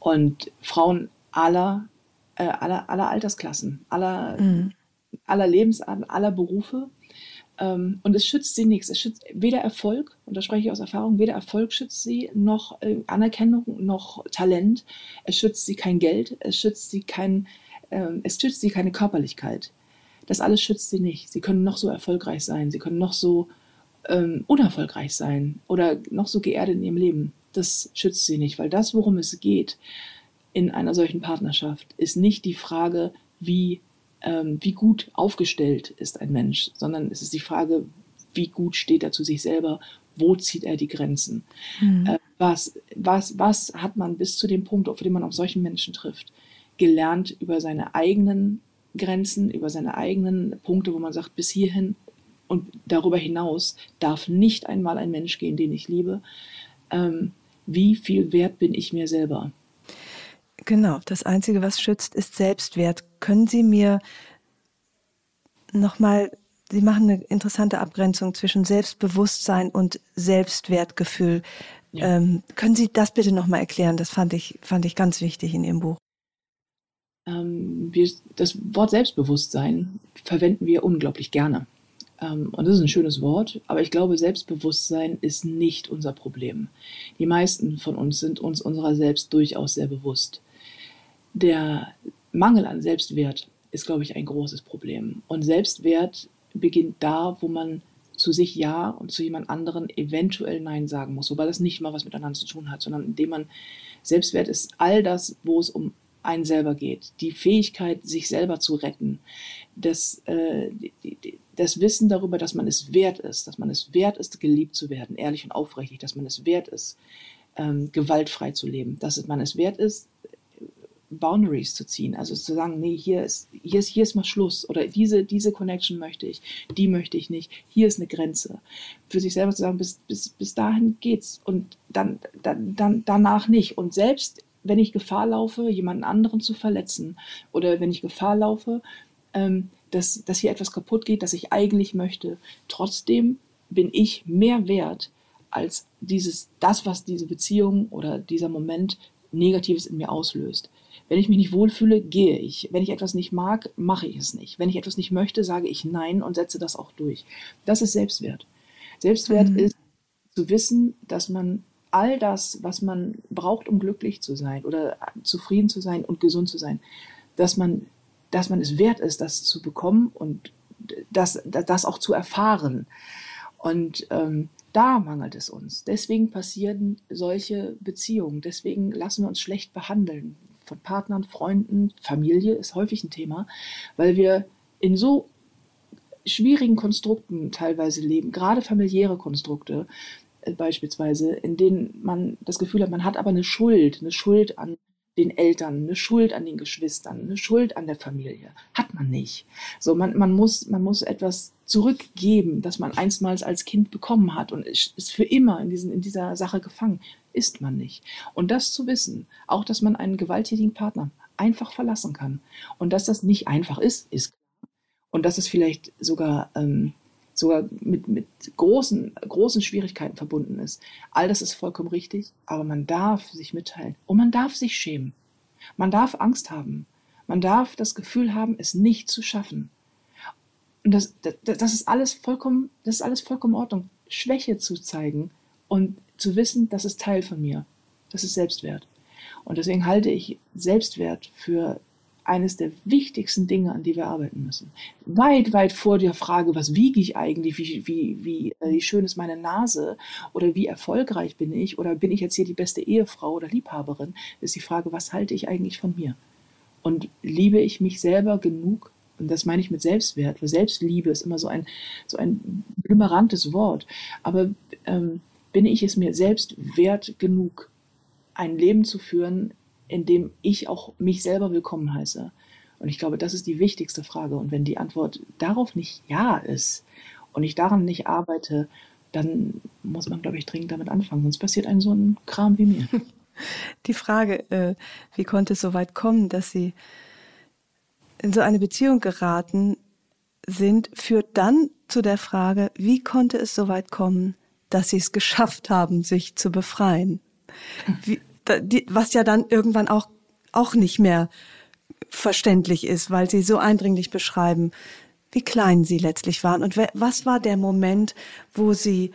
Und Frauen aller, äh, aller, aller Altersklassen, aller, mhm. aller Lebensarten, aller Berufe. Ähm, und es schützt sie nichts. Es schützt weder Erfolg, und da spreche ich aus Erfahrung, weder Erfolg schützt sie, noch äh, Anerkennung, noch Talent. Es schützt sie kein Geld, es schützt sie kein, äh, es schützt sie keine Körperlichkeit. Das alles schützt sie nicht. Sie können noch so erfolgreich sein, sie können noch so ähm, unerfolgreich sein oder noch so geerdet in ihrem Leben das schützt sie nicht, weil das, worum es geht in einer solchen Partnerschaft, ist nicht die Frage, wie, ähm, wie gut aufgestellt ist ein Mensch, sondern es ist die Frage, wie gut steht er zu sich selber, wo zieht er die Grenzen, mhm. äh, was, was, was hat man bis zu dem Punkt, auf den man auf solchen Menschen trifft, gelernt über seine eigenen Grenzen, über seine eigenen Punkte, wo man sagt, bis hierhin und darüber hinaus darf nicht einmal ein Mensch gehen, den ich liebe. Ähm, wie viel wert bin ich mir selber? Genau, das Einzige, was schützt, ist Selbstwert. Können Sie mir nochmal, Sie machen eine interessante Abgrenzung zwischen Selbstbewusstsein und Selbstwertgefühl. Ja. Ähm, können Sie das bitte nochmal erklären? Das fand ich, fand ich ganz wichtig in Ihrem Buch. Ähm, wir, das Wort Selbstbewusstsein verwenden wir unglaublich gerne. Ähm, und das ist ein schönes Wort, aber ich glaube, Selbstbewusstsein ist nicht unser Problem. Die meisten von uns sind uns unserer selbst durchaus sehr bewusst. Der Mangel an Selbstwert ist, glaube ich, ein großes Problem. Und Selbstwert beginnt da, wo man zu sich Ja und zu jemand anderen eventuell Nein sagen muss, wobei das nicht mal was miteinander zu tun hat, sondern indem man Selbstwert ist all das, wo es um einen selber geht. Die Fähigkeit, sich selber zu retten, das, äh, die, das Wissen darüber, dass man es wert ist, dass man es wert ist, geliebt zu werden, ehrlich und aufrichtig, dass man es wert ist, ähm, gewaltfrei zu leben, dass man es wert ist, Boundaries zu ziehen, also zu sagen, nee, hier ist, hier ist, hier ist mal Schluss oder diese, diese Connection möchte ich, die möchte ich nicht, hier ist eine Grenze. Für sich selber zu sagen, bis, bis, bis dahin geht's und dann, dann, dann danach nicht. Und selbst wenn ich Gefahr laufe, jemanden anderen zu verletzen oder wenn ich Gefahr laufe, ähm, dass, dass hier etwas kaputt geht, das ich eigentlich möchte. Trotzdem bin ich mehr wert als dieses, das, was diese Beziehung oder dieser Moment Negatives in mir auslöst. Wenn ich mich nicht wohlfühle, gehe ich. Wenn ich etwas nicht mag, mache ich es nicht. Wenn ich etwas nicht möchte, sage ich Nein und setze das auch durch. Das ist Selbstwert. Selbstwert mhm. ist zu wissen, dass man all das, was man braucht, um glücklich zu sein oder zufrieden zu sein und gesund zu sein, dass man dass man es wert ist, das zu bekommen und das, das auch zu erfahren. Und ähm, da mangelt es uns. Deswegen passieren solche Beziehungen. Deswegen lassen wir uns schlecht behandeln. Von Partnern, Freunden, Familie ist häufig ein Thema, weil wir in so schwierigen Konstrukten teilweise leben, gerade familiäre Konstrukte äh, beispielsweise, in denen man das Gefühl hat, man hat aber eine Schuld, eine Schuld an den Eltern, eine Schuld an den Geschwistern, eine Schuld an der Familie. Hat man nicht. So, man, man, muss, man muss etwas zurückgeben, das man einstmals als Kind bekommen hat und ist für immer in, diesen, in dieser Sache gefangen. Ist man nicht. Und das zu wissen, auch dass man einen gewalttätigen Partner einfach verlassen kann und dass das nicht einfach ist, ist klar. Und dass es vielleicht sogar ähm, sogar mit, mit großen, großen Schwierigkeiten verbunden ist. All das ist vollkommen richtig, aber man darf sich mitteilen und man darf sich schämen. Man darf Angst haben. Man darf das Gefühl haben, es nicht zu schaffen. Und das, das, das ist alles vollkommen, das ist alles vollkommen in Ordnung. Schwäche zu zeigen und zu wissen, das ist Teil von mir. Das ist Selbstwert. Und deswegen halte ich Selbstwert für eines der wichtigsten Dinge, an die wir arbeiten müssen. Weit, weit vor der Frage, was wiege ich eigentlich, wie, wie, äh, wie schön ist meine Nase oder wie erfolgreich bin ich oder bin ich jetzt hier die beste Ehefrau oder Liebhaberin, ist die Frage, was halte ich eigentlich von mir? Und liebe ich mich selber genug? Und das meine ich mit Selbstwert, weil Selbstliebe ist immer so ein, so ein blümerantes Wort. Aber ähm, bin ich es mir selbst wert genug, ein Leben zu führen, in dem ich auch mich selber willkommen heiße? Und ich glaube, das ist die wichtigste Frage. Und wenn die Antwort darauf nicht ja ist und ich daran nicht arbeite, dann muss man, glaube ich, dringend damit anfangen. Sonst passiert einem so ein Kram wie mir. Die Frage, äh, wie konnte es so weit kommen, dass Sie in so eine Beziehung geraten sind, führt dann zu der Frage, wie konnte es so weit kommen, dass Sie es geschafft haben, sich zu befreien? Wie, was ja dann irgendwann auch, auch nicht mehr verständlich ist, weil Sie so eindringlich beschreiben, wie klein Sie letztlich waren. Und was war der Moment, wo Sie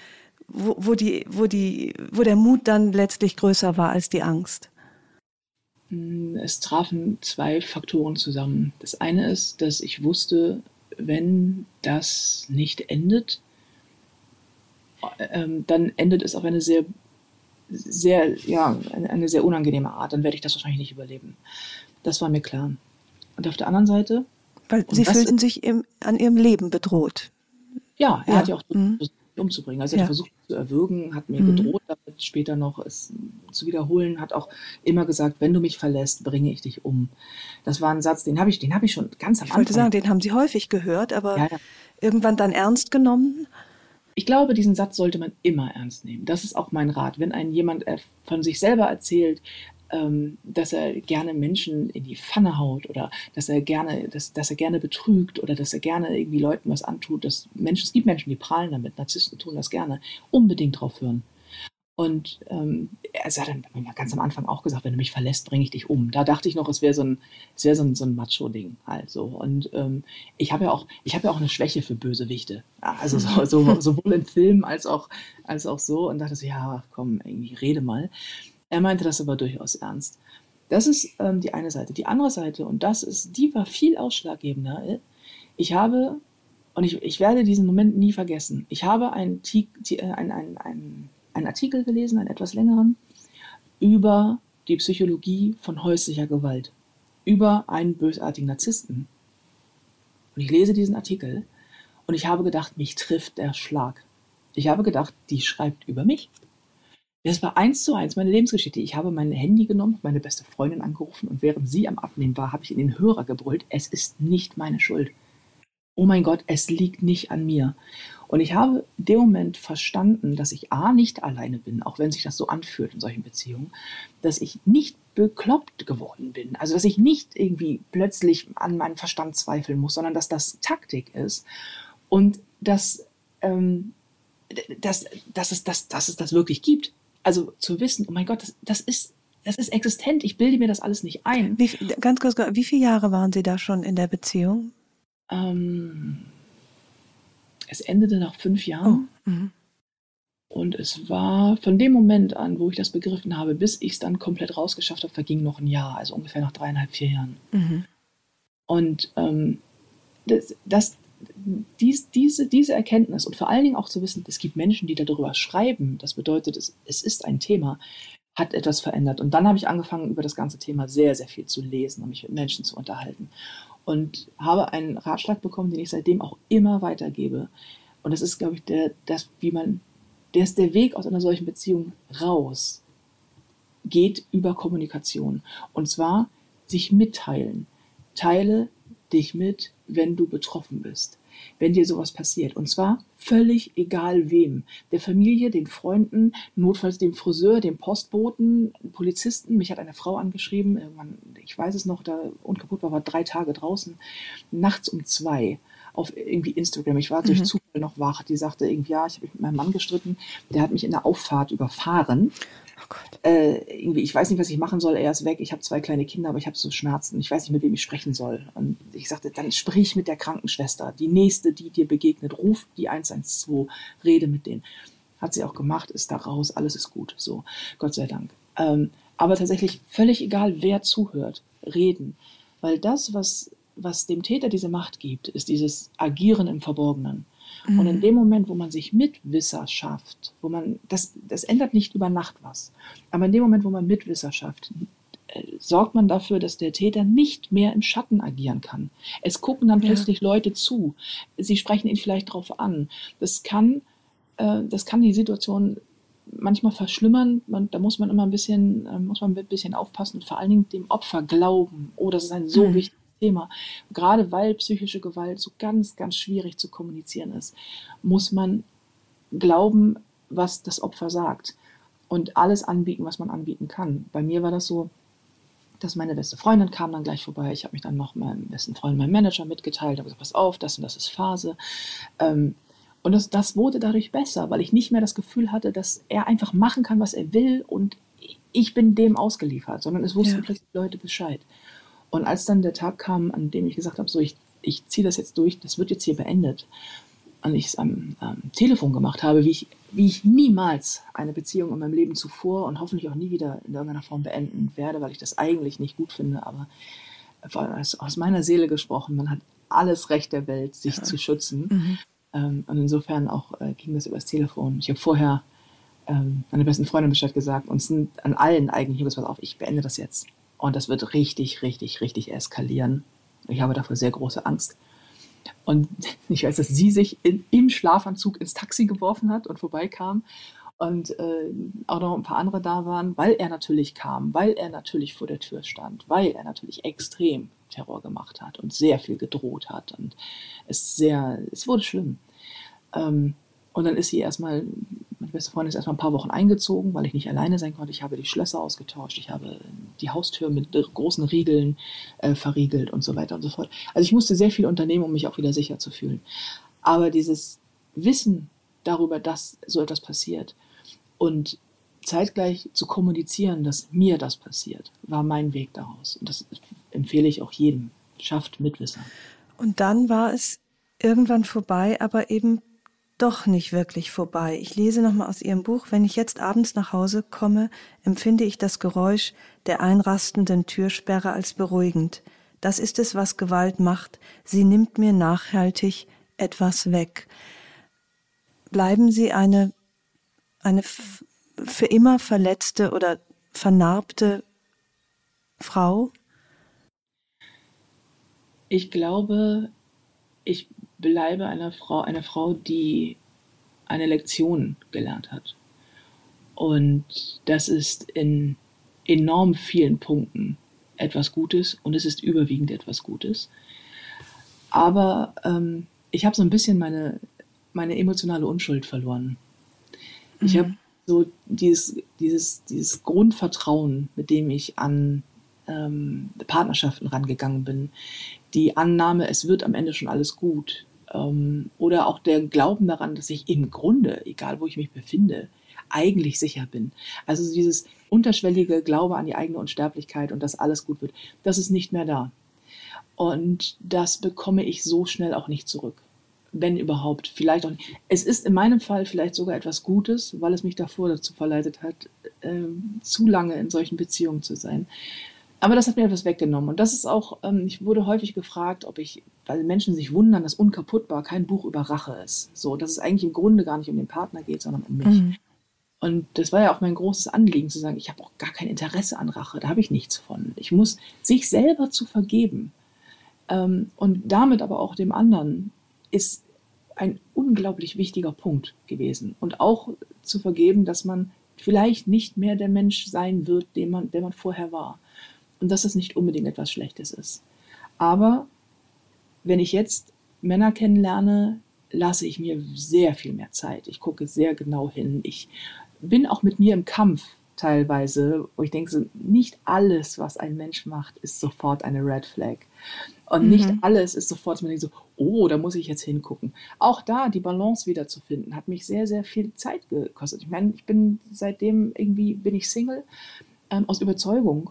wo, wo, die, wo, die, wo der Mut dann letztlich größer war als die Angst? Es trafen zwei Faktoren zusammen. Das eine ist, dass ich wusste, wenn das nicht endet, ähm, dann endet es auf eine sehr, sehr, ja, eine, sehr unangenehme Art. Dann werde ich das wahrscheinlich nicht überleben. Das war mir klar. Und auf der anderen Seite. Weil Sie fühlten sich im, an Ihrem Leben bedroht. Ja, er ja. hat ja auch mhm umzubringen. Also er ja. hat versucht zu erwürgen, hat mir mhm. gedroht, damit später noch es zu wiederholen, hat auch immer gesagt, wenn du mich verlässt, bringe ich dich um. Das war ein Satz, den habe ich, den habe ich schon ganz am ich Anfang. Ich wollte sagen, den haben Sie häufig gehört, aber ja. irgendwann dann ernst genommen. Ich glaube, diesen Satz sollte man immer ernst nehmen. Das ist auch mein Rat. Wenn ein jemand von sich selber erzählt, ähm, dass er gerne Menschen in die Pfanne haut oder dass er gerne, dass, dass er gerne betrügt oder dass er gerne irgendwie Leuten was antut. Dass Menschen, es gibt Menschen, die prahlen damit, Narzissten tun das gerne. Unbedingt drauf hören. Und ähm, er hat dann ganz am Anfang auch gesagt, wenn du mich verlässt, bringe ich dich um. Da dachte ich noch, es wäre so ein, es wäre so ein, so ein Macho-Ding halt so. Und ähm, ich habe ja auch, ich habe ja auch eine Schwäche für Bösewichte. Also so, so, sowohl in Filmen als auch, als auch so. Und dachte so, ja, komm, irgendwie rede mal. Er meinte das aber durchaus ernst. Das ist ähm, die eine Seite. Die andere Seite, und das ist, die war viel ausschlaggebender. Ich habe, und ich, ich werde diesen Moment nie vergessen, ich habe einen, äh, ein, ein, ein, einen Artikel gelesen, einen etwas längeren, über die Psychologie von häuslicher Gewalt, über einen bösartigen Narzissten. Und ich lese diesen Artikel und ich habe gedacht, mich trifft der Schlag. Ich habe gedacht, die schreibt über mich. Das war eins zu eins meine Lebensgeschichte. Ich habe mein Handy genommen, meine beste Freundin angerufen und während sie am Abnehmen war, habe ich in den Hörer gebrüllt, es ist nicht meine Schuld. Oh mein Gott, es liegt nicht an mir. Und ich habe in dem Moment verstanden, dass ich A nicht alleine bin, auch wenn sich das so anfühlt in solchen Beziehungen, dass ich nicht bekloppt geworden bin. Also dass ich nicht irgendwie plötzlich an meinem Verstand zweifeln muss, sondern dass das Taktik ist und dass, ähm, dass, dass, es, dass, dass es das wirklich gibt also zu wissen, oh mein Gott, das, das ist das ist existent. Ich bilde mir das alles nicht ein. Wie, ganz kurz, wie viele Jahre waren Sie da schon in der Beziehung? Ähm, es endete nach fünf Jahren. Oh, mhm. und es war von dem Moment an, wo ich das begriffen habe, bis ich es dann komplett rausgeschafft habe, verging noch ein Jahr, also ungefähr nach dreieinhalb, vier Jahren. Mhm. Und ähm, das, das, dies, diese, diese Erkenntnis und vor allen Dingen auch zu wissen, es gibt Menschen, die darüber schreiben, das bedeutet, es, es ist ein Thema, hat etwas verändert. Und dann habe ich angefangen, über das ganze Thema sehr, sehr viel zu lesen und mich mit Menschen zu unterhalten. Und habe einen Ratschlag bekommen, den ich seitdem auch immer weitergebe. Und das ist, glaube ich, der, das, wie man, der ist der Weg aus einer solchen Beziehung raus, geht über Kommunikation. Und zwar sich mitteilen. Teile dich mit, wenn du betroffen bist, wenn dir sowas passiert. Und zwar völlig egal wem. Der Familie, den Freunden, notfalls dem Friseur, dem Postboten, Polizisten. Mich hat eine Frau angeschrieben, irgendwann, ich weiß es noch, da unkaputt war, war drei Tage draußen, nachts um zwei auf irgendwie Instagram. Ich war durch mhm. Zufall noch wach. Die sagte irgendwie, ja, ich habe mich mit meinem Mann gestritten. Der hat mich in der Auffahrt überfahren. Oh äh, irgendwie, ich weiß nicht, was ich machen soll. Er ist weg. Ich habe zwei kleine Kinder, aber ich habe so Schmerzen. Ich weiß nicht, mit wem ich sprechen soll. Und ich sagte, dann sprich mit der Krankenschwester. Die nächste, die dir begegnet, ruf die 112, rede mit denen. Hat sie auch gemacht, ist da raus, alles ist gut. So, Gott sei Dank. Ähm, aber tatsächlich völlig egal, wer zuhört, reden. Weil das, was, was dem Täter diese Macht gibt, ist dieses Agieren im Verborgenen. Mhm. Und in mhm. dem Moment, wo man sich Mitwisser schafft, wo man, das, das ändert nicht über Nacht was, aber in dem Moment, wo man Mitwisser schafft, äh, sorgt man dafür, dass der Täter nicht mehr im Schatten agieren kann. Es gucken dann ja. plötzlich Leute zu. Sie sprechen ihn vielleicht darauf an. Das kann, äh, das kann die Situation manchmal verschlimmern. Man, da muss man immer ein bisschen, äh, muss man ein bisschen aufpassen und vor allen Dingen dem Opfer glauben. Oh, das ist ein so mhm. wichtiges Thema. Gerade weil psychische Gewalt so ganz, ganz schwierig zu kommunizieren ist, muss man glauben, was das Opfer sagt und alles anbieten, was man anbieten kann. Bei mir war das so, dass meine beste Freundin kam dann gleich vorbei. Ich habe mich dann noch meinem besten Freund, meinem Manager mitgeteilt, habe gesagt, pass auf, das und das ist Phase. Ähm, und das, das wurde dadurch besser, weil ich nicht mehr das Gefühl hatte, dass er einfach machen kann, was er will und ich bin dem ausgeliefert, sondern es wussten ja. plötzlich Leute Bescheid. Und als dann der Tag kam, an dem ich gesagt habe, so ich, ich ziehe das jetzt durch, das wird jetzt hier beendet, und ich es am, am, Telefon gemacht habe, wie ich, wie ich niemals eine Beziehung in meinem Leben zuvor und hoffentlich auch nie wieder in irgendeiner Form beenden werde, weil ich das eigentlich nicht gut finde, aber aus meiner Seele gesprochen, man hat alles Recht der Welt, sich ja. zu schützen. Mhm. Ähm, und insofern auch äh, ging das übers Telefon. Ich habe vorher ähm, meiner besten Freundin Bescheid gesagt und sind an allen eigentlich gesagt, auf, ich beende das jetzt. Und das wird richtig, richtig, richtig eskalieren. Ich habe dafür sehr große Angst. Und ich weiß, dass sie sich in, im Schlafanzug ins Taxi geworfen hat und vorbeikam und äh, auch noch ein paar andere da waren, weil er natürlich kam, weil er natürlich vor der Tür stand, weil er natürlich extrem Terror gemacht hat und sehr viel gedroht hat und es sehr, es wurde schlimm. Ähm, und dann ist sie erstmal, meine beste Freundin ist erstmal ein paar Wochen eingezogen, weil ich nicht alleine sein konnte. Ich habe die Schlösser ausgetauscht, ich habe die Haustür mit großen Riegeln äh, verriegelt und so weiter und so fort. Also ich musste sehr viel unternehmen, um mich auch wieder sicher zu fühlen. Aber dieses Wissen darüber, dass so etwas passiert und zeitgleich zu kommunizieren, dass mir das passiert, war mein Weg daraus. Und das empfehle ich auch jedem. Schafft Mitwisser. Und dann war es irgendwann vorbei, aber eben doch nicht wirklich vorbei. Ich lese nochmal aus Ihrem Buch, wenn ich jetzt abends nach Hause komme, empfinde ich das Geräusch der einrastenden Türsperre als beruhigend. Das ist es, was Gewalt macht. Sie nimmt mir nachhaltig etwas weg. Bleiben Sie eine, eine für immer verletzte oder vernarbte Frau? Ich glaube, ich bleibe eine Frau, eine Frau, die eine Lektion gelernt hat. Und das ist in enorm vielen Punkten etwas Gutes und es ist überwiegend etwas Gutes. Aber ähm, ich habe so ein bisschen meine, meine emotionale Unschuld verloren. Mhm. Ich habe so dieses, dieses, dieses Grundvertrauen, mit dem ich an ähm, Partnerschaften rangegangen bin, die Annahme, es wird am Ende schon alles gut. Ähm, oder auch der Glauben daran, dass ich im Grunde, egal wo ich mich befinde, eigentlich sicher bin. Also dieses unterschwellige Glaube an die eigene Unsterblichkeit und dass alles gut wird, das ist nicht mehr da. Und das bekomme ich so schnell auch nicht zurück. Wenn überhaupt, vielleicht auch nicht. Es ist in meinem Fall vielleicht sogar etwas Gutes, weil es mich davor dazu verleitet hat, äh, zu lange in solchen Beziehungen zu sein. Aber das hat mir etwas weggenommen. Und das ist auch, ähm, ich wurde häufig gefragt, ob ich, weil Menschen sich wundern, dass unkaputtbar kein Buch über Rache ist. So, dass es eigentlich im Grunde gar nicht um den Partner geht, sondern um mich. Mhm. Und das war ja auch mein großes Anliegen, zu sagen, ich habe auch gar kein Interesse an Rache, da habe ich nichts von. Ich muss sich selber zu vergeben ähm, und damit aber auch dem anderen ist ein unglaublich wichtiger Punkt gewesen. Und auch zu vergeben, dass man vielleicht nicht mehr der Mensch sein wird, den man, der man vorher war und dass das nicht unbedingt etwas Schlechtes ist. Aber wenn ich jetzt Männer kennenlerne, lasse ich mir sehr viel mehr Zeit. Ich gucke sehr genau hin. Ich bin auch mit mir im Kampf teilweise, wo ich denke, nicht alles, was ein Mensch macht, ist sofort eine Red Flag. Und mhm. nicht alles ist sofort, man denkt so, oh, da muss ich jetzt hingucken. Auch da die Balance wiederzufinden, hat mich sehr, sehr viel Zeit gekostet. Ich meine, ich bin seitdem irgendwie, bin ich Single ähm, aus Überzeugung,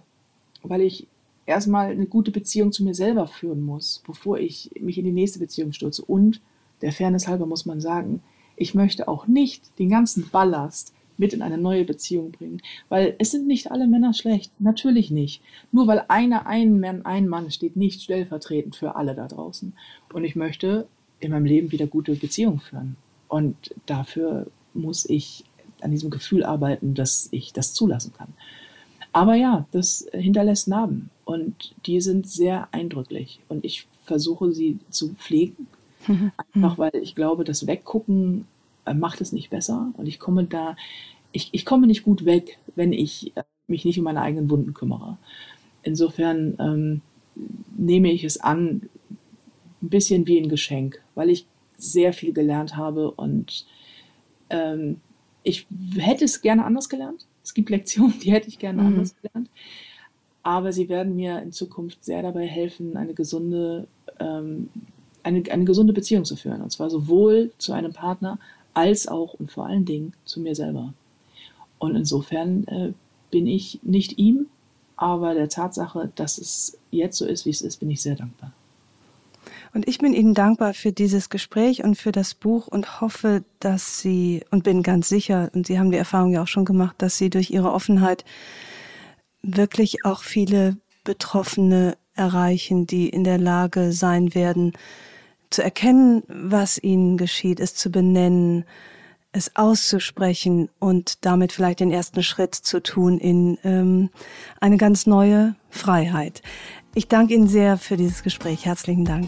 weil ich erstmal eine gute Beziehung zu mir selber führen muss, bevor ich mich in die nächste Beziehung stürze. Und der Fairness halber muss man sagen, ich möchte auch nicht den ganzen Ballast mit in eine neue Beziehung bringen. Weil es sind nicht alle Männer schlecht. Natürlich nicht. Nur weil einer ein Mann, ein Mann steht nicht stellvertretend für alle da draußen. Und ich möchte in meinem Leben wieder gute Beziehungen führen. Und dafür muss ich an diesem Gefühl arbeiten, dass ich das zulassen kann. Aber ja, das hinterlässt Narben und die sind sehr eindrücklich und ich versuche sie zu pflegen, einfach weil ich glaube, das Weggucken äh, macht es nicht besser und ich komme da, ich, ich komme nicht gut weg, wenn ich äh, mich nicht um meine eigenen Wunden kümmere. Insofern ähm, nehme ich es an, ein bisschen wie ein Geschenk, weil ich sehr viel gelernt habe und ähm, ich hätte es gerne anders gelernt. Es gibt Lektionen, die hätte ich gerne mhm. anders gelernt. Aber sie werden mir in Zukunft sehr dabei helfen, eine gesunde, ähm, eine, eine gesunde Beziehung zu führen. Und zwar sowohl zu einem Partner als auch und vor allen Dingen zu mir selber. Und insofern äh, bin ich nicht ihm, aber der Tatsache, dass es jetzt so ist, wie es ist, bin ich sehr dankbar. Und ich bin Ihnen dankbar für dieses Gespräch und für das Buch und hoffe, dass Sie, und bin ganz sicher, und Sie haben die Erfahrung ja auch schon gemacht, dass Sie durch Ihre Offenheit wirklich auch viele Betroffene erreichen, die in der Lage sein werden, zu erkennen, was ihnen geschieht, es zu benennen, es auszusprechen und damit vielleicht den ersten Schritt zu tun in ähm, eine ganz neue Freiheit. Ich danke Ihnen sehr für dieses Gespräch. Herzlichen Dank.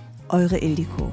Eure Ildiko.